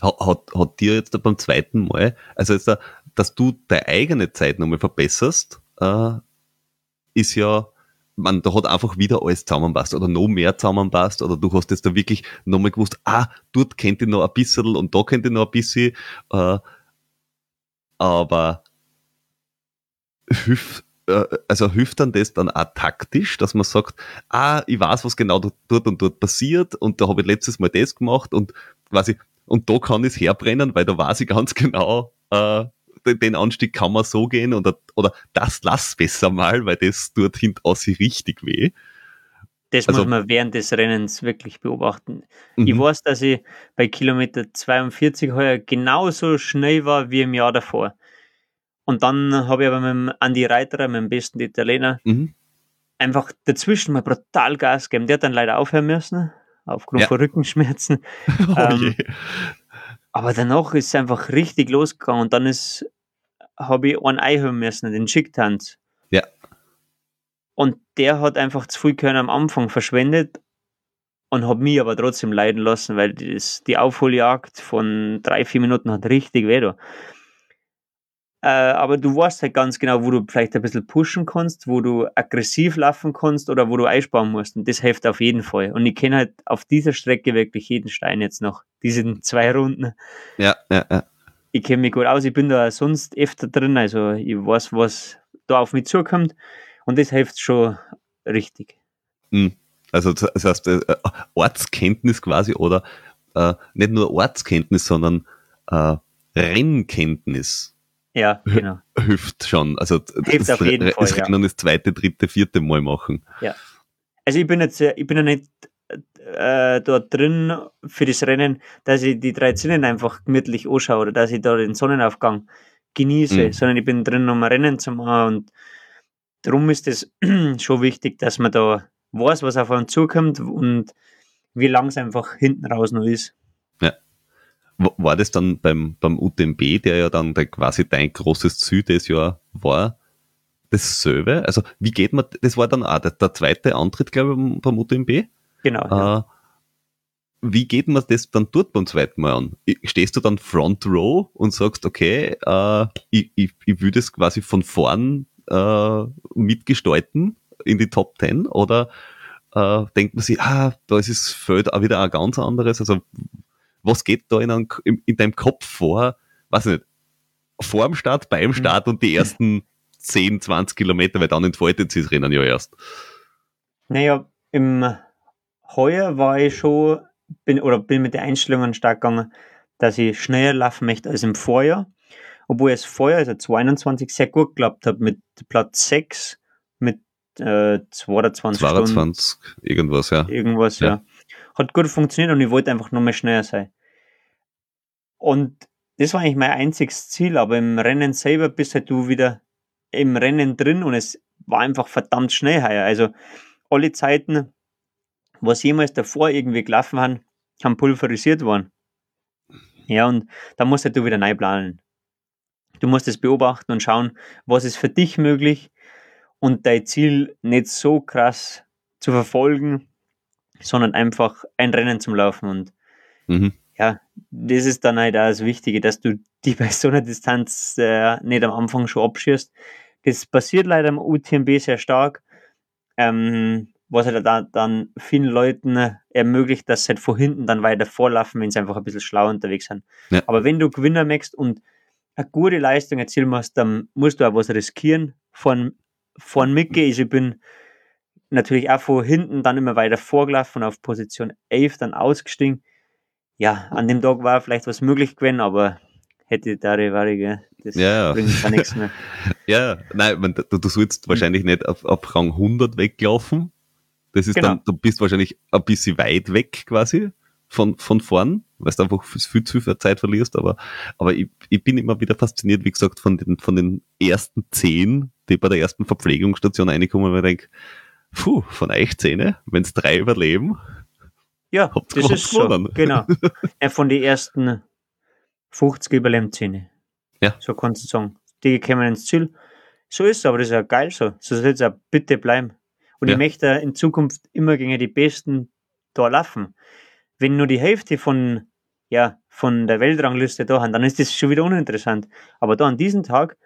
Hat, hat dir jetzt beim zweiten Mal, also jetzt, dass du deine eigene Zeit nochmal verbesserst, äh, ist ja, man, da hat einfach wieder alles zusammenpasst oder noch mehr zusammenpasst oder du hast jetzt da wirklich nochmal gewusst, ah, dort kennt ich noch ein bisschen und da kennt ich noch ein bisschen, äh, aber hilft, äh, also hilft dann das dann auch taktisch, dass man sagt, ah, ich weiß, was genau dort und dort passiert und da habe ich letztes Mal das gemacht und quasi, und da kann ich es herbrennen, weil da weiß ich ganz genau, äh, den Anstieg kann man so gehen oder, oder das lass besser mal, weil das tut hintaus richtig weh. Das also, muss man während des Rennens wirklich beobachten. Ich mhm. weiß, dass ich bei Kilometer 42 heuer genauso schnell war wie im Jahr davor. Und dann habe ich aber mit dem Andi Reiterer, mit dem besten Italiener, mhm. einfach dazwischen mal brutal Gas gegeben. Der hat dann leider aufhören müssen, aufgrund ja. von Rückenschmerzen. oh ähm, aber danach ist es einfach richtig losgegangen und dann ist, habe ich einen einhören müssen, den Schicktanz. Ja. Und der hat einfach zu viel Körner am Anfang verschwendet und hat mich aber trotzdem leiden lassen, weil das, die Aufholjagd von drei, vier Minuten hat richtig weh da. Äh, aber du weißt halt ganz genau, wo du vielleicht ein bisschen pushen kannst, wo du aggressiv laufen kannst oder wo du einsparen musst. Und das hilft auf jeden Fall. Und ich kenne halt auf dieser Strecke wirklich jeden Stein jetzt noch. Diesen zwei Runden. Ja, ja, ja. Ich kenne mich gut aus. Ich bin da sonst öfter drin. Also ich weiß, was da auf mich zukommt. Und das hilft schon richtig. Hm. Also das heißt, äh, Ortskenntnis quasi oder äh, nicht nur Ortskenntnis, sondern äh, Rennkenntnis ja, genau. Hilft schon. Also Hilft das, auf jeden das Fall, Rennen ja. das zweite, dritte, vierte Mal machen. Ja. Also ich bin jetzt, ich bin ja nicht äh, dort drin für das Rennen, dass ich die drei Zinnen einfach gemütlich anschaue oder dass ich da den Sonnenaufgang genieße, mhm. sondern ich bin drin, um ein Rennen zu machen und darum ist es schon wichtig, dass man da weiß, was auf einen zukommt und wie lang es einfach hinten raus noch ist. War das dann beim, beim UTMB, der ja dann der, quasi dein großes Ziel des Jahr war, dasselbe? Also wie geht man, das war dann auch der, der zweite Antritt, glaube ich, beim UTMB? Genau. Ja. Äh, wie geht man das dann dort beim zweiten Mal an? Stehst du dann Front Row und sagst, okay, äh, ich, ich, ich will das quasi von vorn äh, mitgestalten in die Top Ten oder äh, denkt man sich, ah, da ist das Feld auch wieder ein ganz anderes. Also was geht da in, einem, in, in deinem Kopf vor, weiß ich nicht, vor dem Start, beim mhm. Start und die ersten 10, 20 Kilometer, weil dann entfaltet sich das Rennen ja erst. Naja, im Heuer war ich schon, bin, oder bin mit den Einstellungen stark gegangen, dass ich schneller laufen möchte als im Vorjahr. Obwohl es vorher, also 22, sehr gut geklappt habe, mit Platz 6, mit äh, 22 22, Stunden. irgendwas, ja. Irgendwas, ja. ja hat gut funktioniert und ich wollte einfach nur mehr schneller sein. Und das war eigentlich mein einziges Ziel, aber im Rennen selber bist halt du wieder im Rennen drin und es war einfach verdammt schnell heuer. Also alle Zeiten, was jemals davor irgendwie gelaufen haben, haben pulverisiert worden. Ja, und da musst halt du wieder neu planen. Du musst es beobachten und schauen, was ist für dich möglich und dein Ziel nicht so krass zu verfolgen, sondern einfach ein Rennen zum Laufen. Und mhm. ja, das ist dann halt auch das Wichtige, dass du die bei so einer Distanz äh, nicht am Anfang schon abschießt. Das passiert leider im UTMB sehr stark, ähm, was halt da, dann vielen Leuten ermöglicht, dass sie halt vor hinten dann weiter vorlaufen, wenn sie einfach ein bisschen schlau unterwegs sind. Ja. Aber wenn du Gewinner möchtest und eine gute Leistung erzielen musst, dann musst du auch was riskieren. Von, von mitgehen. Also ich bin natürlich auch von hinten dann immer weiter vorgelaufen und auf Position 11 dann ausgestiegen. Ja, an dem Tag war vielleicht was möglich gewesen, aber hätte da wäre, das ja, bringt gar nichts mehr. ja, nein, man, du, du sollst wahrscheinlich nicht auf, auf Rang 100 weglaufen. Das ist genau. dann, du bist wahrscheinlich ein bisschen weit weg quasi von, von vorn, weil du einfach viel zu viel Zeit verlierst, aber, aber ich, ich bin immer wieder fasziniert, wie gesagt, von den, von den ersten zehn, die bei der ersten Verpflegungsstation reinkommen, weil ich denke, puh, von euch Zähne, wenn es drei überleben. Ja, das ist so, genau. Ja, von den ersten 50 überlebt Zähne. Ja. So kannst du sagen. Die kommen ins Ziel. So ist es, aber das ist ja geil so. So soll es auch bitte bleiben. Und ja. ich möchte in Zukunft immer gegen die Besten da laufen. Wenn nur die Hälfte von ja, von der Weltrangliste da haben, dann ist das schon wieder uninteressant. Aber da an diesem Tag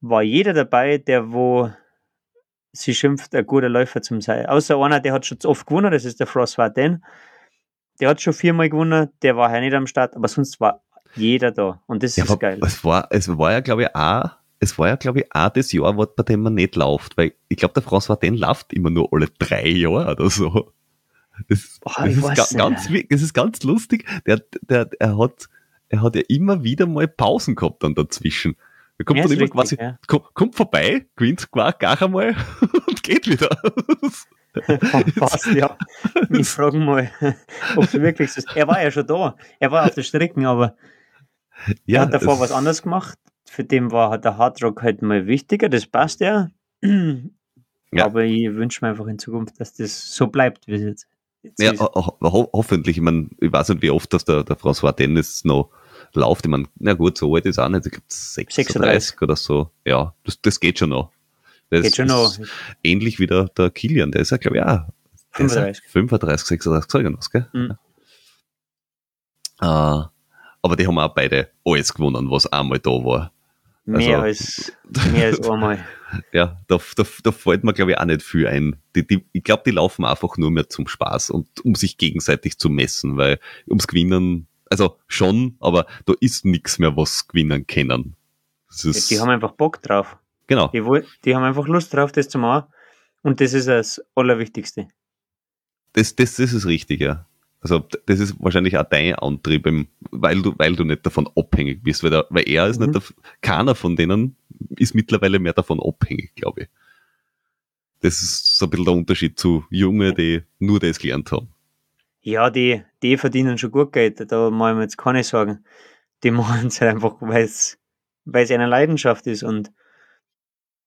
war jeder dabei, der wo sie schimpft, ein guter Läufer zum sein. Außer einer, der hat schon oft gewonnen, das ist der Frost Varden. Der hat schon viermal gewonnen, der war ja nicht am Start, aber sonst war jeder da. Und das ja, ist geil. Es war, es war ja, glaube ich, auch, es war ja, glaube ich, auch das Jahr, bei dem man nicht läuft, weil ich glaube, der Frost Varden läuft immer nur alle drei Jahre oder so. Das, oh, das, ist ga, ganz, das ist ganz lustig. Der, der, er, hat, er hat ja immer wieder mal Pausen gehabt dann dazwischen. Er kommt ja, dann immer richtig, quasi, ja. kommt, vorbei, gewinnt gar, einmal und geht wieder. Fast, ja. Ich frage mal, ob es wirklich so ist. Er war ja schon da. Er war auf der Strecke, aber ja, er hat davor was anderes gemacht. Für den war der Hardrock halt mal wichtiger. Das passt ja. ja. Aber ich wünsche mir einfach in Zukunft, dass das so bleibt, wie es jetzt, jetzt ja, ist. Ho ho hoffentlich. Ich meine, ich weiß nicht, wie oft dass der, der François Dennis noch läuft. Ich meine, na gut, so alt ist auch nicht. Ich glaube 36, 36, oder so. Ja, das, das geht schon noch. Das geht schon noch. Ähnlich wie der, der Kilian, der ist ja, glaube ich, auch 35. 35, 36, sag ich gell? Mhm. Ja. Uh, aber die haben auch beide alles gewonnen, was einmal da war. Mehr, also, als, mehr als einmal. ja, da, da, da fällt mir, glaube ich, auch nicht viel ein. Die, die, ich glaube, die laufen einfach nur mehr zum Spaß und um sich gegenseitig zu messen, weil ums Gewinnen also schon, aber da ist nichts mehr, was gewinnen können. Ja, die haben einfach Bock drauf. Genau. Die, die, haben einfach Lust drauf, das zu machen. Und das ist das Allerwichtigste. Das, das, das ist richtig, ja. Also das ist wahrscheinlich auch dein Antrieb, weil du, weil du nicht davon abhängig bist, weil, der, weil er ist mhm. nicht, keiner von denen ist mittlerweile mehr davon abhängig, glaube ich. Das ist so ein bisschen der Unterschied zu Jungen, die nur das gelernt haben. Ja, die, die verdienen schon gut Geld, da muss ich jetzt keine sagen. Die machen es halt einfach, weil es eine Leidenschaft ist und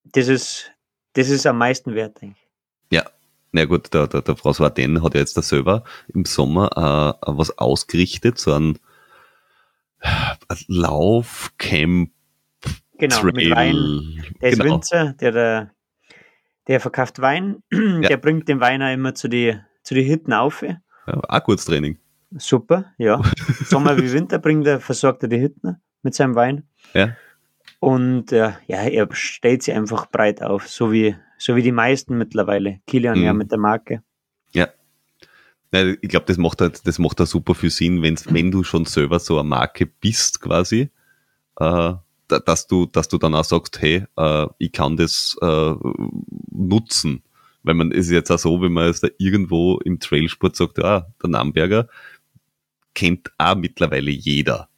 das ist, das ist am meisten wert, denke ich. Ja, na gut, der, der, der Frau Svarten hat ja jetzt da selber im Sommer äh, was ausgerichtet, so ein Laufcamp. Genau, Trail. mit Wein. Der ist genau. Winzer, der, der, der verkauft Wein, ja. der bringt den Wein auch immer zu den zu die Hütten auf. Ja, auch kurz Training. Super, ja. Sommer wie Winter bringt er, versorgt er die Hütten mit seinem Wein. Ja. Und äh, ja, er stellt sie einfach breit auf, so wie, so wie die meisten mittlerweile. Kilian mhm. ja mit der Marke. Ja. ja ich glaube, das macht halt, das macht da super viel Sinn, wenn's, wenn du schon selber so eine Marke bist, quasi, äh, dass du, dass du dann auch sagst, hey, äh, ich kann das äh, nutzen weil man ist jetzt auch so, wenn man jetzt da irgendwo im Trailsport sagt, ah, der Namberger kennt auch mittlerweile jeder.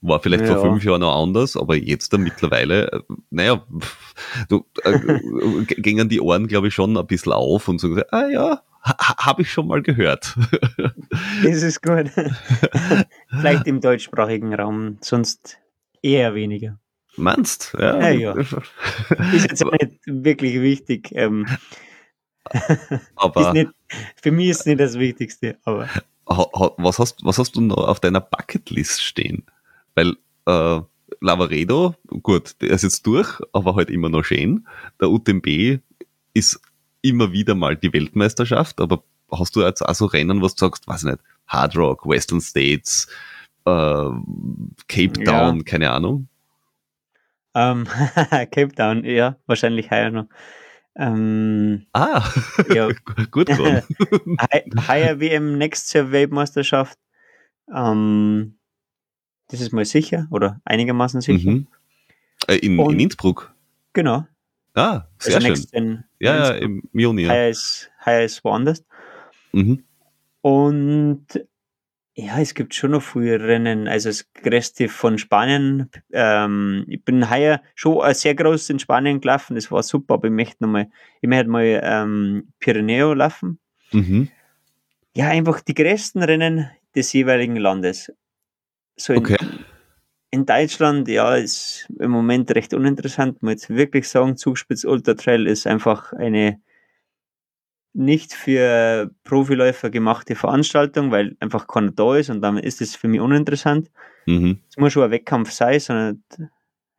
War vielleicht ja. vor fünf Jahren noch anders, aber jetzt dann mittlerweile, äh, naja, du, äh, gingen die Ohren, glaube ich, schon ein bisschen auf und sagen, ah ja, ha, habe ich schon mal gehört. Das ist gut. vielleicht im deutschsprachigen Raum, sonst eher weniger. Meinst? Ja. ja, ja. Ist jetzt nicht wirklich wichtig. Ähm, aber nicht, für mich ist es nicht das Wichtigste. Aber was hast, was hast du noch auf deiner Bucketlist stehen? Weil äh, Lavaredo, gut, der ist jetzt durch, aber halt immer noch schön. Der UTMB ist immer wieder mal die Weltmeisterschaft, aber hast du jetzt auch so Rennen, was du sagst, weiß nicht, Hard Rock, Western States, äh, Cape Town, ja. keine Ahnung? Um, ähm, Cape Town, ja, wahrscheinlich heuer noch. Ähm, ah, ja. gut. Heuer WM zur Weltmeisterschaft. Ähm, das ist mal sicher oder einigermaßen sicher. Mhm. Äh, in, in, Innsbruck? Genau. Ah, sehr also schön. In, ja, ja, im Juni. Heuer ist, heuer ist woanders. Mhm. Und ja, es gibt schon noch viele Rennen. Also das größte von Spanien. Ähm, ich bin heuer schon sehr groß in Spanien gelaufen. Das war super, aber ich möchte nochmal, ich möchte mal ähm, Pirineo laufen. Mhm. Ja, einfach die größten Rennen des jeweiligen Landes. So in, okay. in Deutschland, ja, ist im Moment recht uninteressant. Man jetzt wirklich sagen, Zugspitz Ultra Trail ist einfach eine nicht für Profiläufer gemachte Veranstaltung, weil einfach keiner da ist und damit ist es für mich uninteressant. Mhm. Es muss schon ein Wettkampf sein, sondern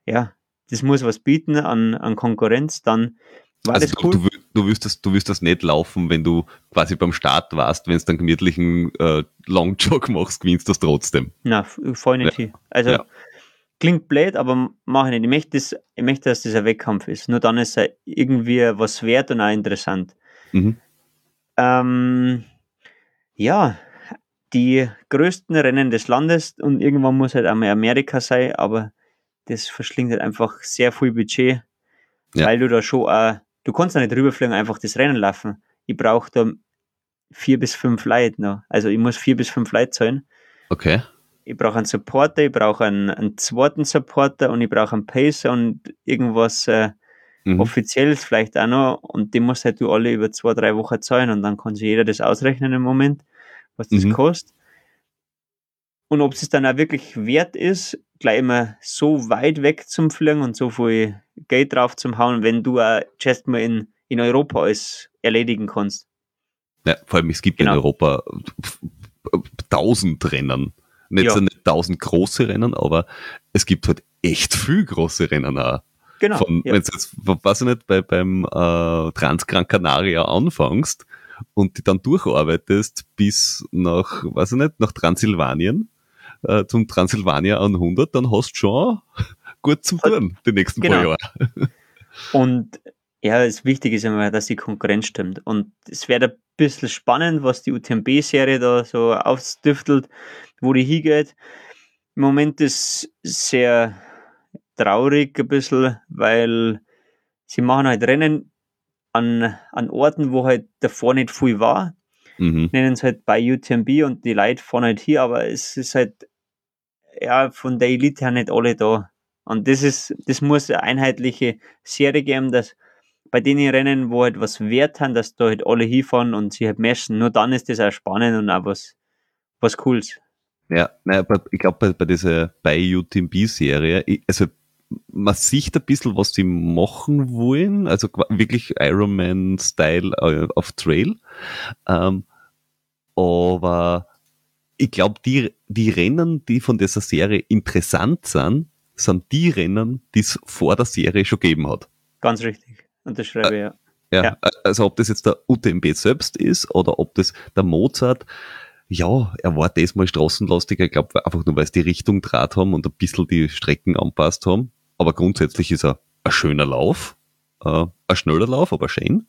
ja, das muss was bieten an, an Konkurrenz. Dann War also das du, cool? du, du, wirst das, du wirst das nicht laufen, wenn du quasi beim Start warst, wenn du dann gemütlichen äh, Longjog machst, gewinnst du das trotzdem. Na, voll nicht hin. Also Ja. klingt blöd, aber mache ich nicht. Ich möchte, das, ich möchte, dass das ein Wettkampf ist. Nur dann ist er irgendwie was wert und auch interessant. Mhm. Ähm, ja, die größten Rennen des Landes und irgendwann muss halt einmal Amerika sein, aber das verschlingt halt einfach sehr viel Budget, Ja. weil du da schon auch, du kannst da nicht rüberfliegen, einfach das Rennen laufen. Ich brauche da vier bis fünf Leute noch. Also ich muss vier bis fünf Leute zahlen. Okay. Ich brauche einen Supporter, ich brauche einen, einen zweiten Supporter und ich brauche einen Pacer und irgendwas äh, Mhm. Offizielles vielleicht auch noch und die musst halt du alle über zwei, drei Wochen zahlen und dann kann sich jeder das ausrechnen im Moment, was das Mhm. kostet. Und ob es dann auch wirklich wert ist, gleich immer so weit weg zum Fliegen und so viel Geld drauf zum hauen, wenn du auch just mal in, in Europa alles erledigen kannst. Ja, vor allem, es gibt Genau. in Europa tausend Rennen. Nicht Ja. so nicht tausend große Rennen, aber es gibt halt echt viel große Rennen auch. Genau. Von, ja. wenn du jetzt, weiß ich nicht, bei, beim äh, Transgran Canaria anfängst und die dann durcharbeitest bis nach, weiß ich nicht, nach Transsilvanien, äh, zum Transsilvania 100, dann hast du schon gut zum tun, die nächsten paar Genau. Jahre. Und ja, das Wichtige ist immer, dass die Konkurrenz stimmt. Und es wird ein bisschen spannend, was die UTMB-Serie da so aufdüftelt, wo die hingeht. Im Moment ist sehr traurig ein bisschen, weil sie machen halt Rennen an, an Orten, wo halt davor nicht viel war. Mhm. Nennen es halt bei UTMB und die Leute fahren halt hier, aber es ist halt ja von der Elite her nicht alle da. Und das ist, das muss eine einheitliche Serie geben, dass bei den Rennen, wo halt was wert haben, dass da halt alle hinfahren und sie halt messen. Nur dann ist das auch spannend und auch was, was Cooles. Ja, naja, ich glaube, bei, bei dieser bei UTMB-Serie, also man sieht ein bisschen, was sie machen wollen, also wirklich Ironman-Style äh, auf Trail. Ähm, aber ich glaube, die, die Rennen, die von dieser Serie interessant sind, sind die Rennen, die es vor der Serie schon gegeben hat. Ganz richtig. Unterschreibe, ja. Ja, Ja. also ob das jetzt der UTMB selbst ist oder ob das der Mozart, ja, er war diesmal straßenlastiger, ich glaube einfach nur, weil sie die Richtung draht haben und ein bisschen die Strecken anpasst haben. Aber grundsätzlich ist er ein schöner Lauf, äh, ein schneller Lauf, aber schön.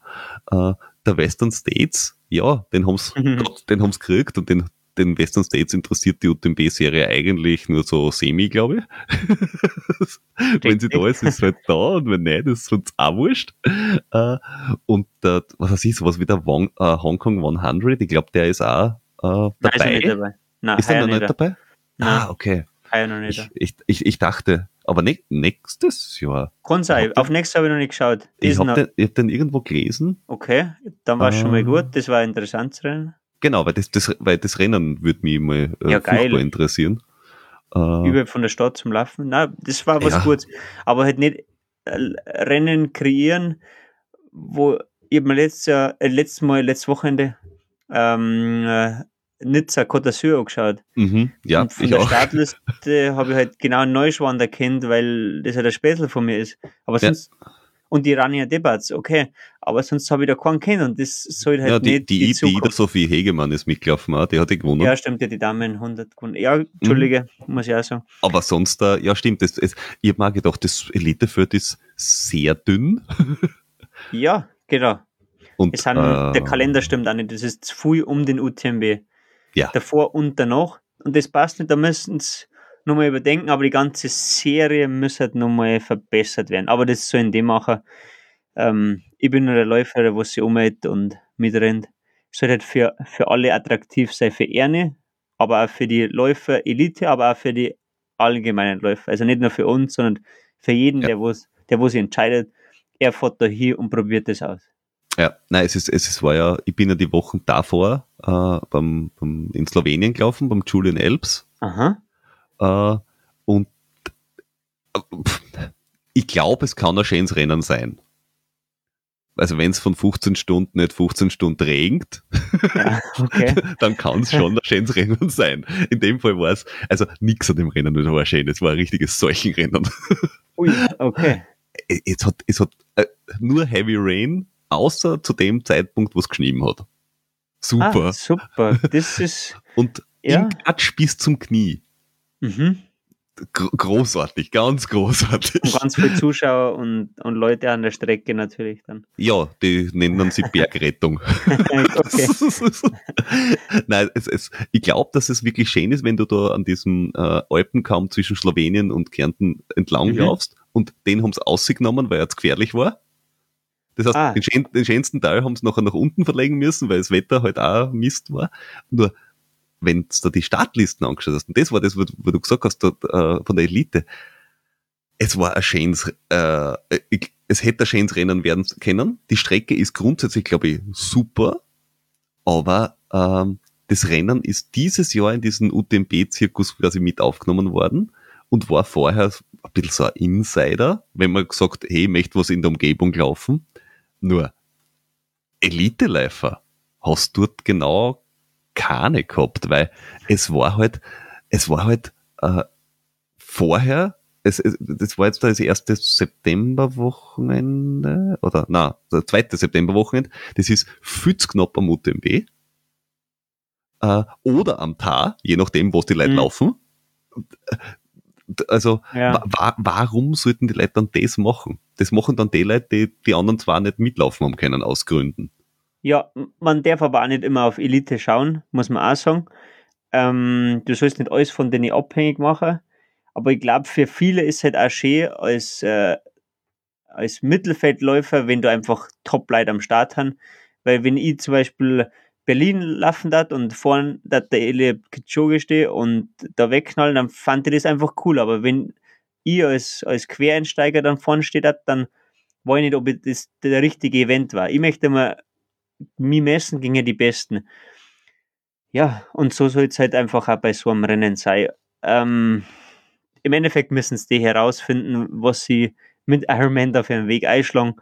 Äh, der Western States, ja, den haben's, Mhm. den haben's gekriegt und den, den Western States interessiert die UTMB-Serie eigentlich nur so semi, glaube ich. wenn sie da ist, ist sie halt da und wenn nicht, ist uns auch wurscht. Äh, und der, was weiß ich, sowas wie der Wong, äh, Hong Kong 100, ich glaube, der ist auch äh, Nein, ist er dabei. nicht dabei. Nein, Ist er noch nicht nicht. dabei? Nein, Ah, okay. Heuer noch nicht. Ich, ich, ich, dachte, aber ne, nächstes Jahr. Kann sein. Auf nächstes habe ich noch nicht geschaut. Ich habe den, ich hab den irgendwo gelesen. okay, dann war es schon mal Ah. gut. Das war ein interessantes Rennen. Genau, weil das, das, weil das Rennen würde mich mal äh, Ja, interessieren. Äh, Überall von der Stadt zum Laufen. Nein, das war was Ja. Gutes. Aber halt nicht äh, Rennen kreieren, wo ich mir letztes Jahr, äh, letztes Mal, letztes Wochenende ähm, äh, Nizza Côte d'Azur angeschaut. mhm, ja, und von ich der auch. Startliste habe ich halt genau Neuschwand erkannt, weil das halt ein Spätzle von mir ist. Aber Ja. sonst, und die Rania Debats, okay. Aber sonst habe ich da keinen kennen und das soll halt Ja, die, nicht die, die, die Zukunft- Sophie Hegemann ist mitgelaufen, auch, die hat die gewonnen. Ja, stimmt, ja, die Damen 100 gewonnen. Ja, Entschuldige, Mhm. muss ich auch sagen. Aber sonst, äh, ja stimmt, das, es, ich habe mal gedacht, das Elitefeld ist sehr dünn. Ja, genau. Und, Es sind, äh, der Kalender stimmt auch nicht. Das ist zu viel um den UTMB. Ja. Davor und danach. Und das passt nicht. Da müssen sie nochmal überdenken. Aber die ganze Serie muss halt nochmal verbessert werden. Aber das sollen die machen. Ähm, ich bin nur der Läufer, der sie umhält und mitrennt. Es soll halt für, für alle attraktiv sein. Für Erne, aber auch für die Läufer Elite, aber auch für die allgemeinen Läufer. Also nicht nur für uns, sondern für jeden, Ja. der, was, der was sich entscheidet. Er fährt da hier und probiert das aus. Ja, nein, es ist, es ist, war ja, ich bin ja die Wochen davor äh, beim, beim, in Slowenien gelaufen, beim Julian Elbs. Aha. Äh, und äh, pff, ich glaube, es kann ein schönes Rennen sein. Also wenn es von 15 Stunden nicht 15 Stunden regnet, Ja, okay. dann kann es schon ein schönes Rennen sein. In dem Fall war es, also nichts an dem Rennen war schön, es war ein richtiges Seuchenrennen. Ui, okay. es hat, es hat, äh, nur Heavy Rain, außer zu dem Zeitpunkt, wo es geschrieben hat. Super. Ah, super. Das ist. Und Ja. im Klatsch bis zum Knie. mhm. Gro- großartig, ganz großartig. Und ganz viele Zuschauer und, und Leute an der Strecke natürlich dann. Ja, die nennen sie Bergrettung. Nein, es, es, ich glaube, dass es wirklich schön ist, wenn du da an diesem äh, Alpenkamm zwischen Slowenien und Kärnten entlang Mhm. laufst und den haben sie ausgenommen, weil er zu gefährlich war. Das heißt, Ah. den, schön, den schönsten Teil haben sie nachher nach unten verlegen müssen, weil das Wetter halt auch Mist war. Nur, wenn du da die Startlisten angeschaut hast, und das war das, wo du gesagt hast, dort, äh, von der Elite, es war ein schönes, äh, ich, es hätte ein schönes Rennen werden können. Die Strecke ist grundsätzlich, glaube ich, super, aber ähm, das Rennen ist dieses Jahr in diesen UTMB-Zirkus quasi mit aufgenommen worden und war vorher ein bisschen so ein Insider, wenn man gesagt, hey, ich möchte was in der Umgebung laufen. Nur Elite-Läufer hast dort genau keine gehabt, weil es war halt, es war halt äh, vorher, es, es, das war jetzt das erste Septemberwochenende, oder na, das zweite Septemberwochenende, das ist viel zu knapp am UTMB. Äh, oder am Tag, je nachdem, wo die Leute Mhm. laufen. Also, Ja. wa wa warum sollten die Leute dann das machen? Das machen dann die Leute, die die anderen zwar nicht mitlaufen haben können, aus Gründen. Ja, man darf aber auch nicht immer auf Elite schauen, muss man auch sagen. Ähm, du sollst nicht alles von denen abhängig machen. Aber ich glaube, für viele ist halt auch schön als, äh, als Mittelfeldläufer, wenn du einfach Top-Leute am Start hast. Weil wenn ich zum Beispiel Berlin laufen dat und vorne dat der Eliab Kipchoge stehe und da wegknallen, dann fand ich das einfach cool. Aber wenn ich als, als Quereinsteiger dann vorne stehe, dat, dann weiß ich nicht, ob das der richtige Event war. Ich möchte mal mich messen gegen die Besten. Ja, und so soll es halt einfach auch bei so einem Rennen sein. Ähm, Im Endeffekt müssen es die herausfinden, was sie mit Ironman da für einen Weg einschlagen.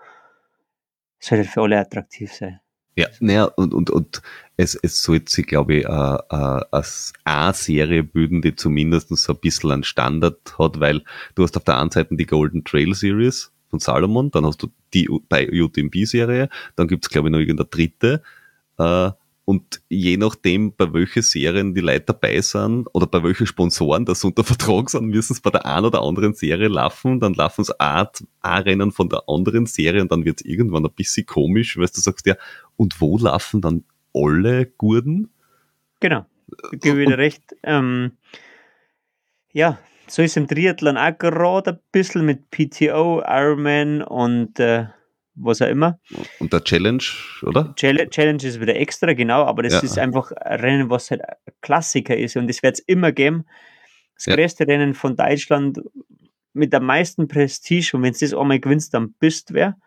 Es soll halt für alle attraktiv sein. Ja, naja, und, und, und es, es sollte sich, glaube ich, äh, äh, als A-Serie bilden, die zumindest so ein bisschen einen Standard hat, weil du hast auf der einen Seite die Golden Trail Series von Salomon, dann hast du die bei UTMB-Serie, dann gibt's glaube ich, noch irgendeine dritte. Äh, und je nachdem, bei welchen Serien die Leute dabei sind oder bei welchen Sponsoren das unter Vertrag sind, müssen sie bei der einen oder anderen Serie laufen, dann laufen ein, ein Rennen von der anderen Serie und dann wird's irgendwann ein bisschen komisch, weil du sagst, ja, und wo laufen dann alle Gurden? Genau, ich gebe wieder recht. Ähm, ja, so ist im Triathlon auch gerade ein bisschen mit PTO, Ironman und äh, was auch immer. Und der Challenge, oder? Challenge, Challenge ist wieder extra, genau, aber das Ja. ist einfach ein Rennen, was halt ein Klassiker ist und das wird es immer geben. Das Ja. größte Rennen von Deutschland mit der meisten Prestige und wenn du das einmal gewinnst, dann bist du wer.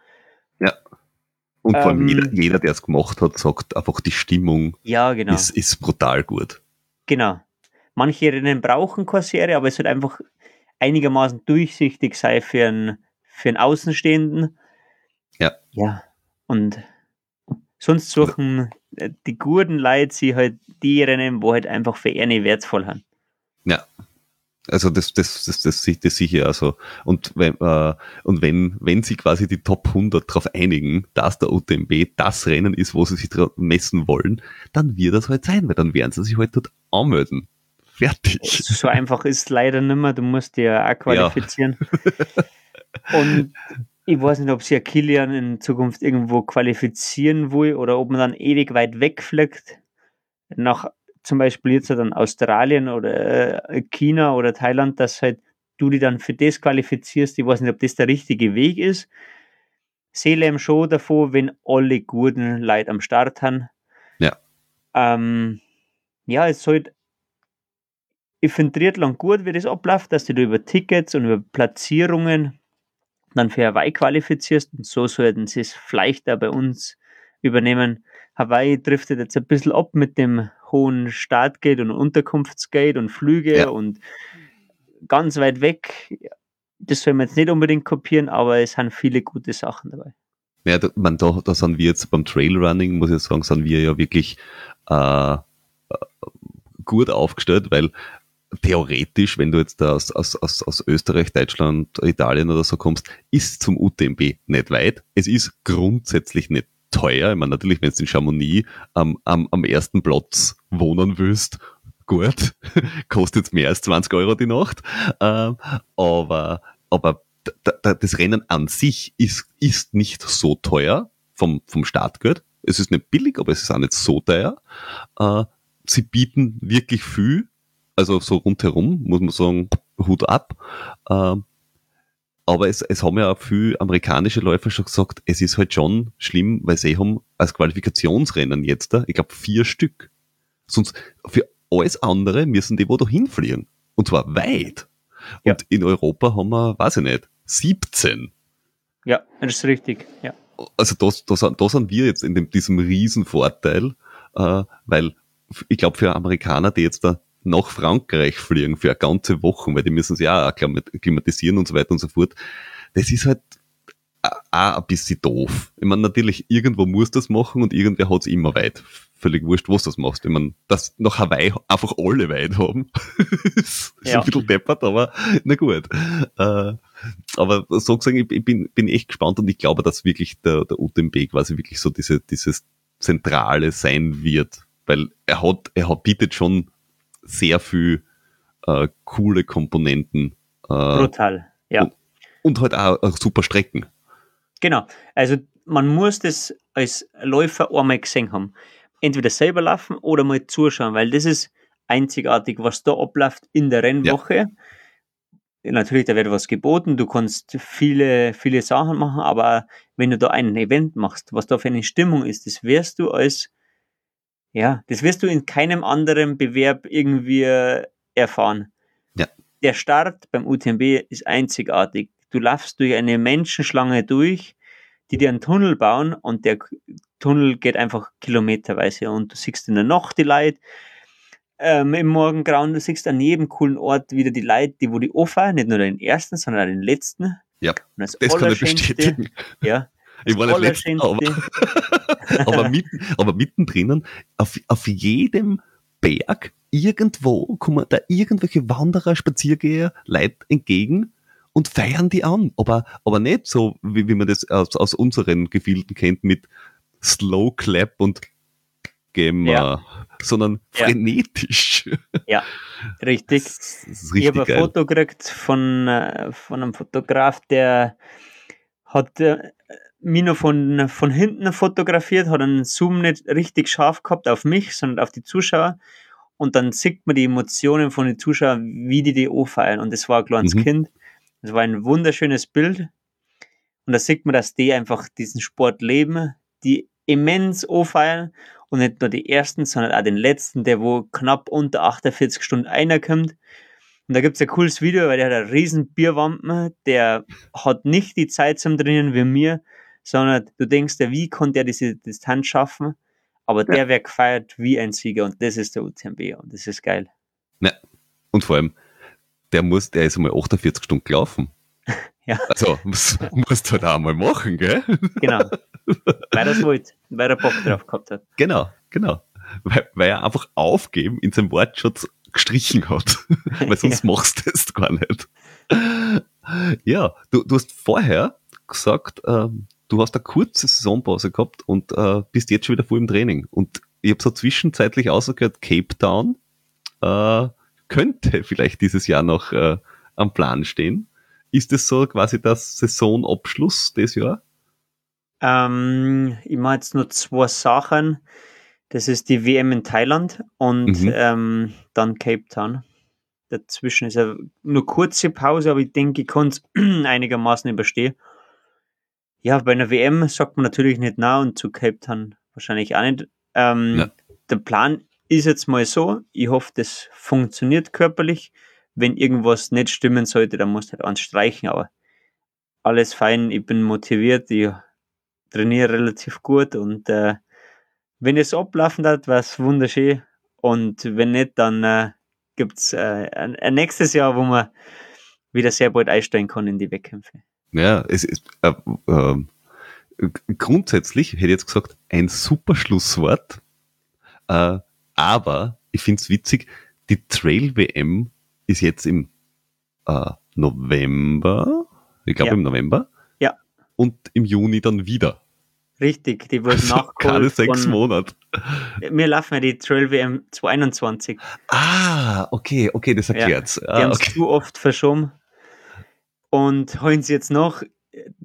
Und vor allem Ähm, jeder, jeder der es gemacht hat, sagt einfach, die Stimmung Ja, genau. ist, ist brutal gut. Genau. Manche Rennen brauchen Serie, aber es wird einfach einigermaßen durchsichtig sein für einen, für einen Außenstehenden. Ja. Ja. Und sonst suchen äh, die guten Leute sie halt die Rennen, wo halt einfach für eine wertvoll haben. Ja. Also das, das, das, das, das, das sicher also und wenn, äh, und wenn, wenn sie quasi die Top 100 darauf einigen, dass der UTMB das Rennen ist, wo sie sich messen wollen, dann wird das halt sein, weil dann werden sie sich halt dort anmelden. Fertig. So einfach ist es leider nicht mehr. Du musst dir ja auch qualifizieren. Und ich weiß nicht, ob sich ein Kilian in Zukunft irgendwo qualifizieren will oder ob man dann ewig weit wegfliegt. Nach zum Beispiel jetzt dann Australien oder äh, China oder Thailand, dass halt du die dann für das qualifizierst. Ich weiß nicht, ob das der richtige Weg ist. Seele im Show davor, wenn alle guten Leute am Start haben. Ja. Ähm, ja, es sollte ich finde Triathlon gut, wie das abläuft, dass du da über Tickets und über Platzierungen dann für Hawaii qualifizierst und so sollten sie es vielleicht auch bei uns übernehmen. Hawaii driftet jetzt ein bisschen ab mit dem hohen Startgate und Unterkunftsgate und Flüge Ja. und ganz weit weg. Das soll man jetzt nicht unbedingt kopieren, aber es sind viele gute Sachen dabei. Ja, da, man, da, da sind wir jetzt beim Trailrunning, muss ich sagen, sind wir ja wirklich äh, äh, gut aufgestellt, weil theoretisch, wenn du jetzt aus, aus, aus, aus Österreich, Deutschland, Italien oder so kommst, ist zum UTMB nicht weit. Es ist grundsätzlich nicht teuer. Ich meine, natürlich, wenn du in Chamonix am, am, am ersten Platz wohnen willst, gut, kostet mehr als 20 Euro die Nacht. Ähm, aber aber das Rennen an sich ist, ist nicht so teuer vom, vom Startgeld. Es ist nicht billig, aber es ist auch nicht so teuer. Äh, sie bieten wirklich viel, also so rundherum, muss man sagen, Hut ab. Äh, aber es, es haben ja auch viele amerikanische Läufer schon gesagt, es ist halt schon schlimm, weil sie haben als Qualifikationsrennen jetzt, ich glaube, vier Stück. Sonst für alles andere müssen die wo da hinfliegen. Und zwar weit. Und ja. in Europa haben wir, weiß ich nicht, 17. Ja, das ist richtig, ja. Also da, da, da sind wir jetzt in dem, diesem Riesenvorteil, äh, weil ich glaube für Amerikaner, die jetzt da nach Frankreich fliegen für eine ganze Woche, weil die müssen sich auch akklimatisieren und so weiter und so fort, das ist halt auch ein bisschen doof. Ich meine, natürlich, irgendwo muss das machen und irgendwer hat es immer weit. Völlig wurscht, was du das machst. Ich meine, dass nach Hawaii einfach alle weit haben, ist ja. ein bisschen deppert, aber na gut. Äh, aber so gesagt, ich, ich bin, bin echt gespannt und ich glaube, dass wirklich der, der UTMB quasi wirklich so diese, dieses Zentrale sein wird. Weil er hat, er hat, bietet schon sehr viel äh, coole Komponenten. Äh, Brutal, ja. Und, und halt auch, auch super Strecken. Genau. Also man muss das als Läufer einmal gesehen haben. Entweder selber laufen oder mal zuschauen, weil das ist einzigartig, was da abläuft in der Rennwoche. Ja. Natürlich, da wird was geboten, du kannst viele, viele Sachen machen, aber wenn du da ein Event machst, was da für eine Stimmung ist, das wirst du als, ja, das wirst du in keinem anderen Bewerb irgendwie erfahren. Ja. Der Start beim UTMB ist einzigartig. Du laufst durch eine Menschenschlange durch, die dir einen Tunnel bauen und der Tunnel geht einfach kilometerweise und du siehst in der Nacht die Leute ähm, im Morgengrauen, du siehst an jedem coolen Ort wieder die Leute, die wo die anfahren, nicht nur den ersten, sondern auch den letzten. Ja, das, das kann ich bestätigen. Ja, ich war nicht letzten, aber, aber, mitten, aber mittendrin, auf, auf jedem Berg, irgendwo kommen da irgendwelche Wanderer, Spaziergeher, Leute entgegen und feiern die an. Aber, aber nicht so, wie, wie man das aus, aus unseren Gefilden kennt, mit Slow Clap und Gamer, ja. sondern ja. frenetisch. Ja, richtig. richtig ich habe ein Foto gekriegt von, äh, von einem Fotograf, der hat äh, mich noch von, von hinten fotografiert, hat einen Zoom nicht richtig scharf gehabt auf mich, sondern auf die Zuschauer. Und dann sieht man die Emotionen von den Zuschauern, wie die die anfeiern. Und das war ein kleines mhm. Kind. Das war ein wunderschönes Bild. Und da sieht man, dass die einfach diesen Sport leben, die immens anfeiern und nicht nur die ersten, sondern auch den letzten, der wo knapp unter 48 Stunden einer kommt. Und da gibt es ein cooles Video, weil der hat einen riesen Bierwampen, der hat nicht die Zeit zum Trainieren wie mir, sondern du denkst ja, wie konnte er diese Distanz schaffen? Aber ja. der wird gefeiert wie ein Sieger und das ist der UTMB und das ist geil. Ja. Und vor allem, der muss, der ist einmal 48 Stunden gelaufen. ja. Also, muss, musst du halt auch mal machen, gell? Genau. Weil er es wollte, weil er Bock drauf gehabt hat. Genau, genau. Weil, weil er einfach aufgeben in seinem Wortschutz gestrichen hat. weil sonst ja. machst du es gar nicht. ja, du, du hast vorher gesagt, ähm, du hast eine kurze Saisonpause gehabt und äh, bist jetzt schon wieder voll im Training. Und ich habe so zwischenzeitlich ausgehört, Cape Town äh, könnte vielleicht dieses Jahr noch äh, am Plan stehen. Ist es so quasi das Saisonabschluss des Jahr? Ähm, ich mache jetzt nur zwei Sachen. Das ist die WM in Thailand und mhm. ähm, dann Cape Town. Dazwischen ist ja nur kurze Pause, aber ich denke, ich kann es einigermaßen überstehen. Ja, bei einer WM sagt man natürlich nicht nah und zu Cape Town wahrscheinlich auch nicht. Ähm, ja. Der Plan ist jetzt mal so, ich hoffe, das funktioniert körperlich. Wenn irgendwas nicht stimmen sollte, dann musst du halt anstreichen, aber alles fein, ich bin motiviert, ich trainiere relativ gut und äh, wenn es ablaufen hat, war es wunderschön und wenn nicht, dann äh, gibt es äh, ein, ein, nächstes Jahr, wo man wieder sehr bald einsteigen kann in die Wettkämpfe. Ja, es ist äh, äh, grundsätzlich, hätte ich jetzt gesagt, ein super Schlusswort. Äh, aber ich finde es witzig, die Trail-WM ist jetzt im äh, November, ich glaube Ja. im November. Ja. Und im Juni dann wieder. Richtig, die wurde Also keine nachgeholt. sechs von, Monate. wir laufen ja die Trail WM 2021. Ah, okay, okay, das Ja, erklärt's. Die ah, haben es okay. zu oft verschoben und holen sie jetzt noch.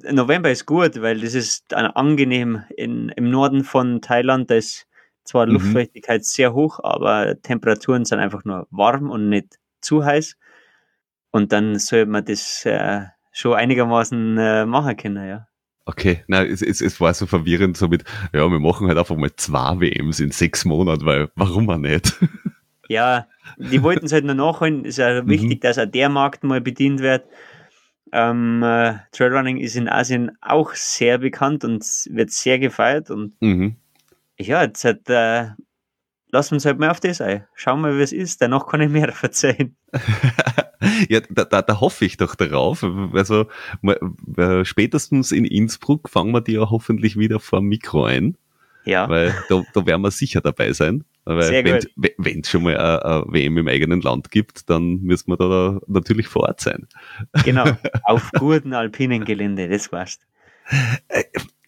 November ist gut, weil das ist angenehm in, im Norden von Thailand. Da ist zwar Mhm. Luftfeuchtigkeit sehr hoch, aber Temperaturen sind einfach nur warm und nicht zu heiß. Und dann sollte man das äh, schon einigermaßen äh, machen können, ja. Okay, nein, es, es, es war so verwirrend, so mit, ja, wir machen halt einfach mal zwei WMs in sechs Monaten, weil warum auch nicht? Ja, die wollten es halt noch nachholen. Ist ja Mhm. wichtig, dass auch der Markt mal bedient wird. Ähm, äh, Trailrunning ist in Asien auch sehr bekannt und wird sehr gefeiert. Und mhm. ja, jetzt hat, äh, lassen wir uns halt mal auf das ein. Schauen wir, wie es ist. Danach kann ich mehr verzeihen. ja, da, da, da hoffe ich doch darauf. Also äh, spätestens in Innsbruck fangen wir die ja hoffentlich wieder vor dem Mikro ein, Ja, weil da, da werden wir sicher dabei sein. Weil wenn es schon mal eine, eine WM im eigenen Land gibt, dann müssen wir da natürlich vor Ort sein. genau. auf guten alpinen Gelände, das war's.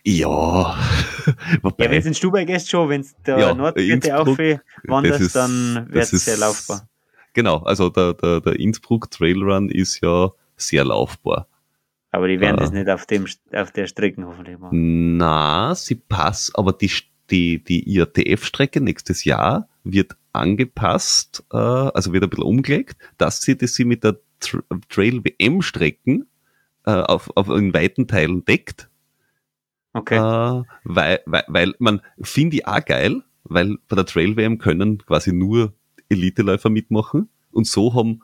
Ja, wobei, Ja, wenn es in Stubai gehst, schon. Wenn es der Ja, Nordkette aufwanderst, ist- dann wird es sehr laufbar. genau, also der, der, der Innsbruck Trailrun ist ja sehr laufbar. Aber die werden Ah. das nicht auf, dem, auf der Strecke hoffentlich machen. Na, sie passt, aber die, die, die IATF-Strecke nächstes Jahr wird angepasst, äh, also wird ein bisschen umgelegt, dass sie das sie mit der Tra Trail-WM-Strecken äh, auf, auf in weiten Teilen deckt, Okay. äh, weil, weil, weil man finde ich auch geil, weil bei der Trail-WM können quasi nur Eliteläufer mitmachen und so haben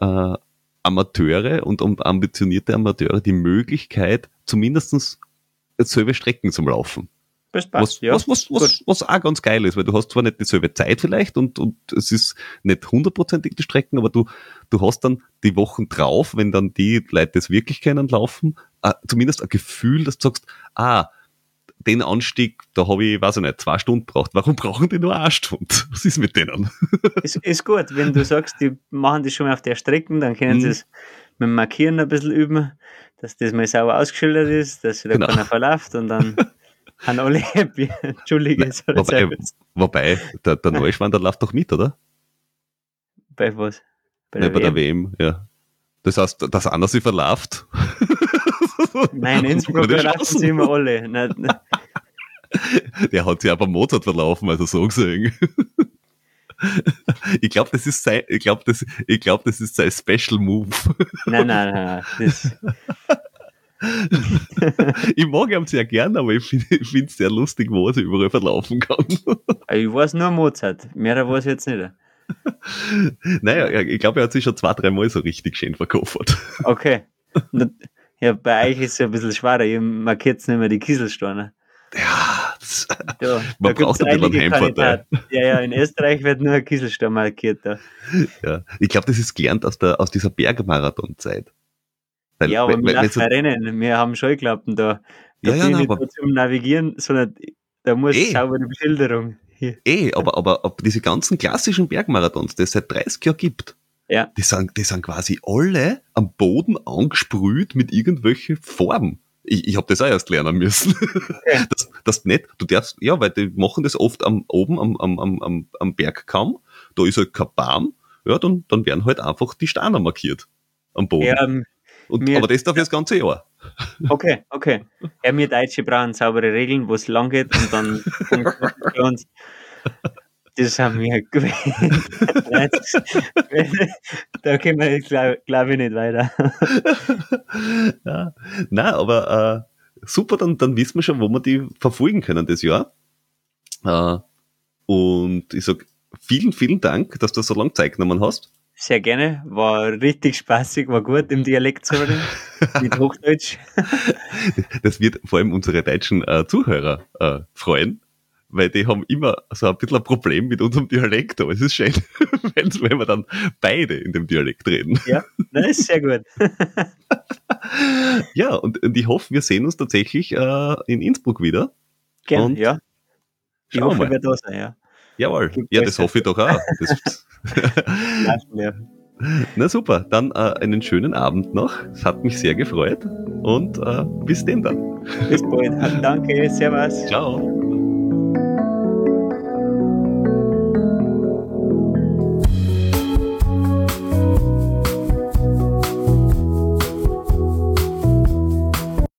äh, Amateure und, und ambitionierte Amateure die Möglichkeit, zumindestens selbe Strecken zum Laufen. Passt, Was, ja. was, was, was, was auch ganz geil ist, weil du hast zwar nicht dieselbe Zeit vielleicht und, und es ist nicht hundertprozentig die Strecken, aber du, du hast dann die Wochen drauf, wenn dann die Leute das wirklich kennen, laufen, äh, zumindest ein Gefühl, dass du sagst, ah, den Anstieg, da habe ich, weiß ich nicht, zwei Stunden braucht. Warum brauchen die nur eine Stunde? Was ist mit denen? Ist, ist gut, wenn du sagst, die machen das schon mal auf der Strecke, dann können sie Mhm. es mit dem Markieren ein bisschen üben, dass das mal sauber ausgeschildert ist, dass sich da Genau. keiner verläuft und dann haben alle happy. Entschuldige, hat jetzt Wobei, kurz- wobei der, der Neuschwan, der läuft doch mit, oder? bei was? Bei der bei der WM? WM, ja. Das heißt, dass einer sich verläuft. Nein, in Innsbruck Gute verlaufen Chancen. sie immer alle. Nein, nein. Der hat sich aber Mozart verlaufen, also so gesehen. Ich glaube, das ist sein, ich glaube, das, ich glaube, das ist sein Special Move. Nein, nein, nein. Das, Ich mag ihn sehr gern, aber ich finde es sehr lustig, wo er sich überall verlaufen kann. ich weiß nur Mozart. Mehr weiß ich jetzt nicht. Naja, ich glaube, er hat sich schon zwei, dreimal so richtig schön verkauft. Okay. Ja, bei euch ist es ja ein bisschen schwerer. Ihr markiert nicht mehr die Kieselsteine. Ja, das, Ja, Man da braucht ein bisschen einige Heimvorteil. Ja, ja, in Österreich wird nur ein Kieselstein markiert. Da. ja. Ich glaube, das ist gelernt aus, der, aus dieser Bergmarathon-Zeit. Weil- Ja, aber wir so- Rennen. Wir haben Scheuklappen da. Da Ja, ja, nein, nicht aber- zum Navigieren, sondern da muss Eh. saubere Beschilderung. Hier. Eh, aber, aber, aber diese ganzen klassischen Bergmarathons, die es seit 30 Jahren gibt, Ja. die sind, die sind quasi alle am Boden angesprüht mit irgendwelchen Farben. Ich, ich habe das auch erst lernen müssen. Okay. Das, das nicht, du darfst, ja, weil die machen das oft am, oben am, am, am, am, am Bergkamm, da ist halt kein Baum, ja, dann, dann werden halt einfach die Steine markiert am Boden. Ja, ähm, Und, mir- aber das dafür das ganze Jahr. okay, okay. Ja, wir Deutsche brauchen saubere Regeln, wo es lang geht und dann uns. Das haben wir gewählt. Nein, das- da können wir, glaube glaub ich, nicht weiter. ja. Nein, aber äh, super, dann, dann wissen wir schon, wo wir die verfolgen können das Jahr. Äh, und ich sag vielen, vielen Dank, dass du so lange Zeit genommen hast. Sehr gerne. War richtig spaßig, war gut im Dialekt zu reden. Mit Hochdeutsch. Das wird vor allem unsere deutschen äh, Zuhörer äh, freuen, weil die haben immer so ein bisschen ein Problem mit unserem Dialekt, aber es ist schön, wenn, wir dann beide in dem Dialekt reden. Ja, das ist sehr gut. Ja, und, und ich hoffe, wir sehen uns tatsächlich äh, in Innsbruck wieder. Gerne, ja. Ich hoffe, wir da sein, ja. Jawohl. Ja, das hoffe ich doch auch. Na super, dann äh, einen schönen Abend noch. Es hat mich sehr gefreut und äh, bis denn dann. Bis bald. Danke, Servus. Ciao.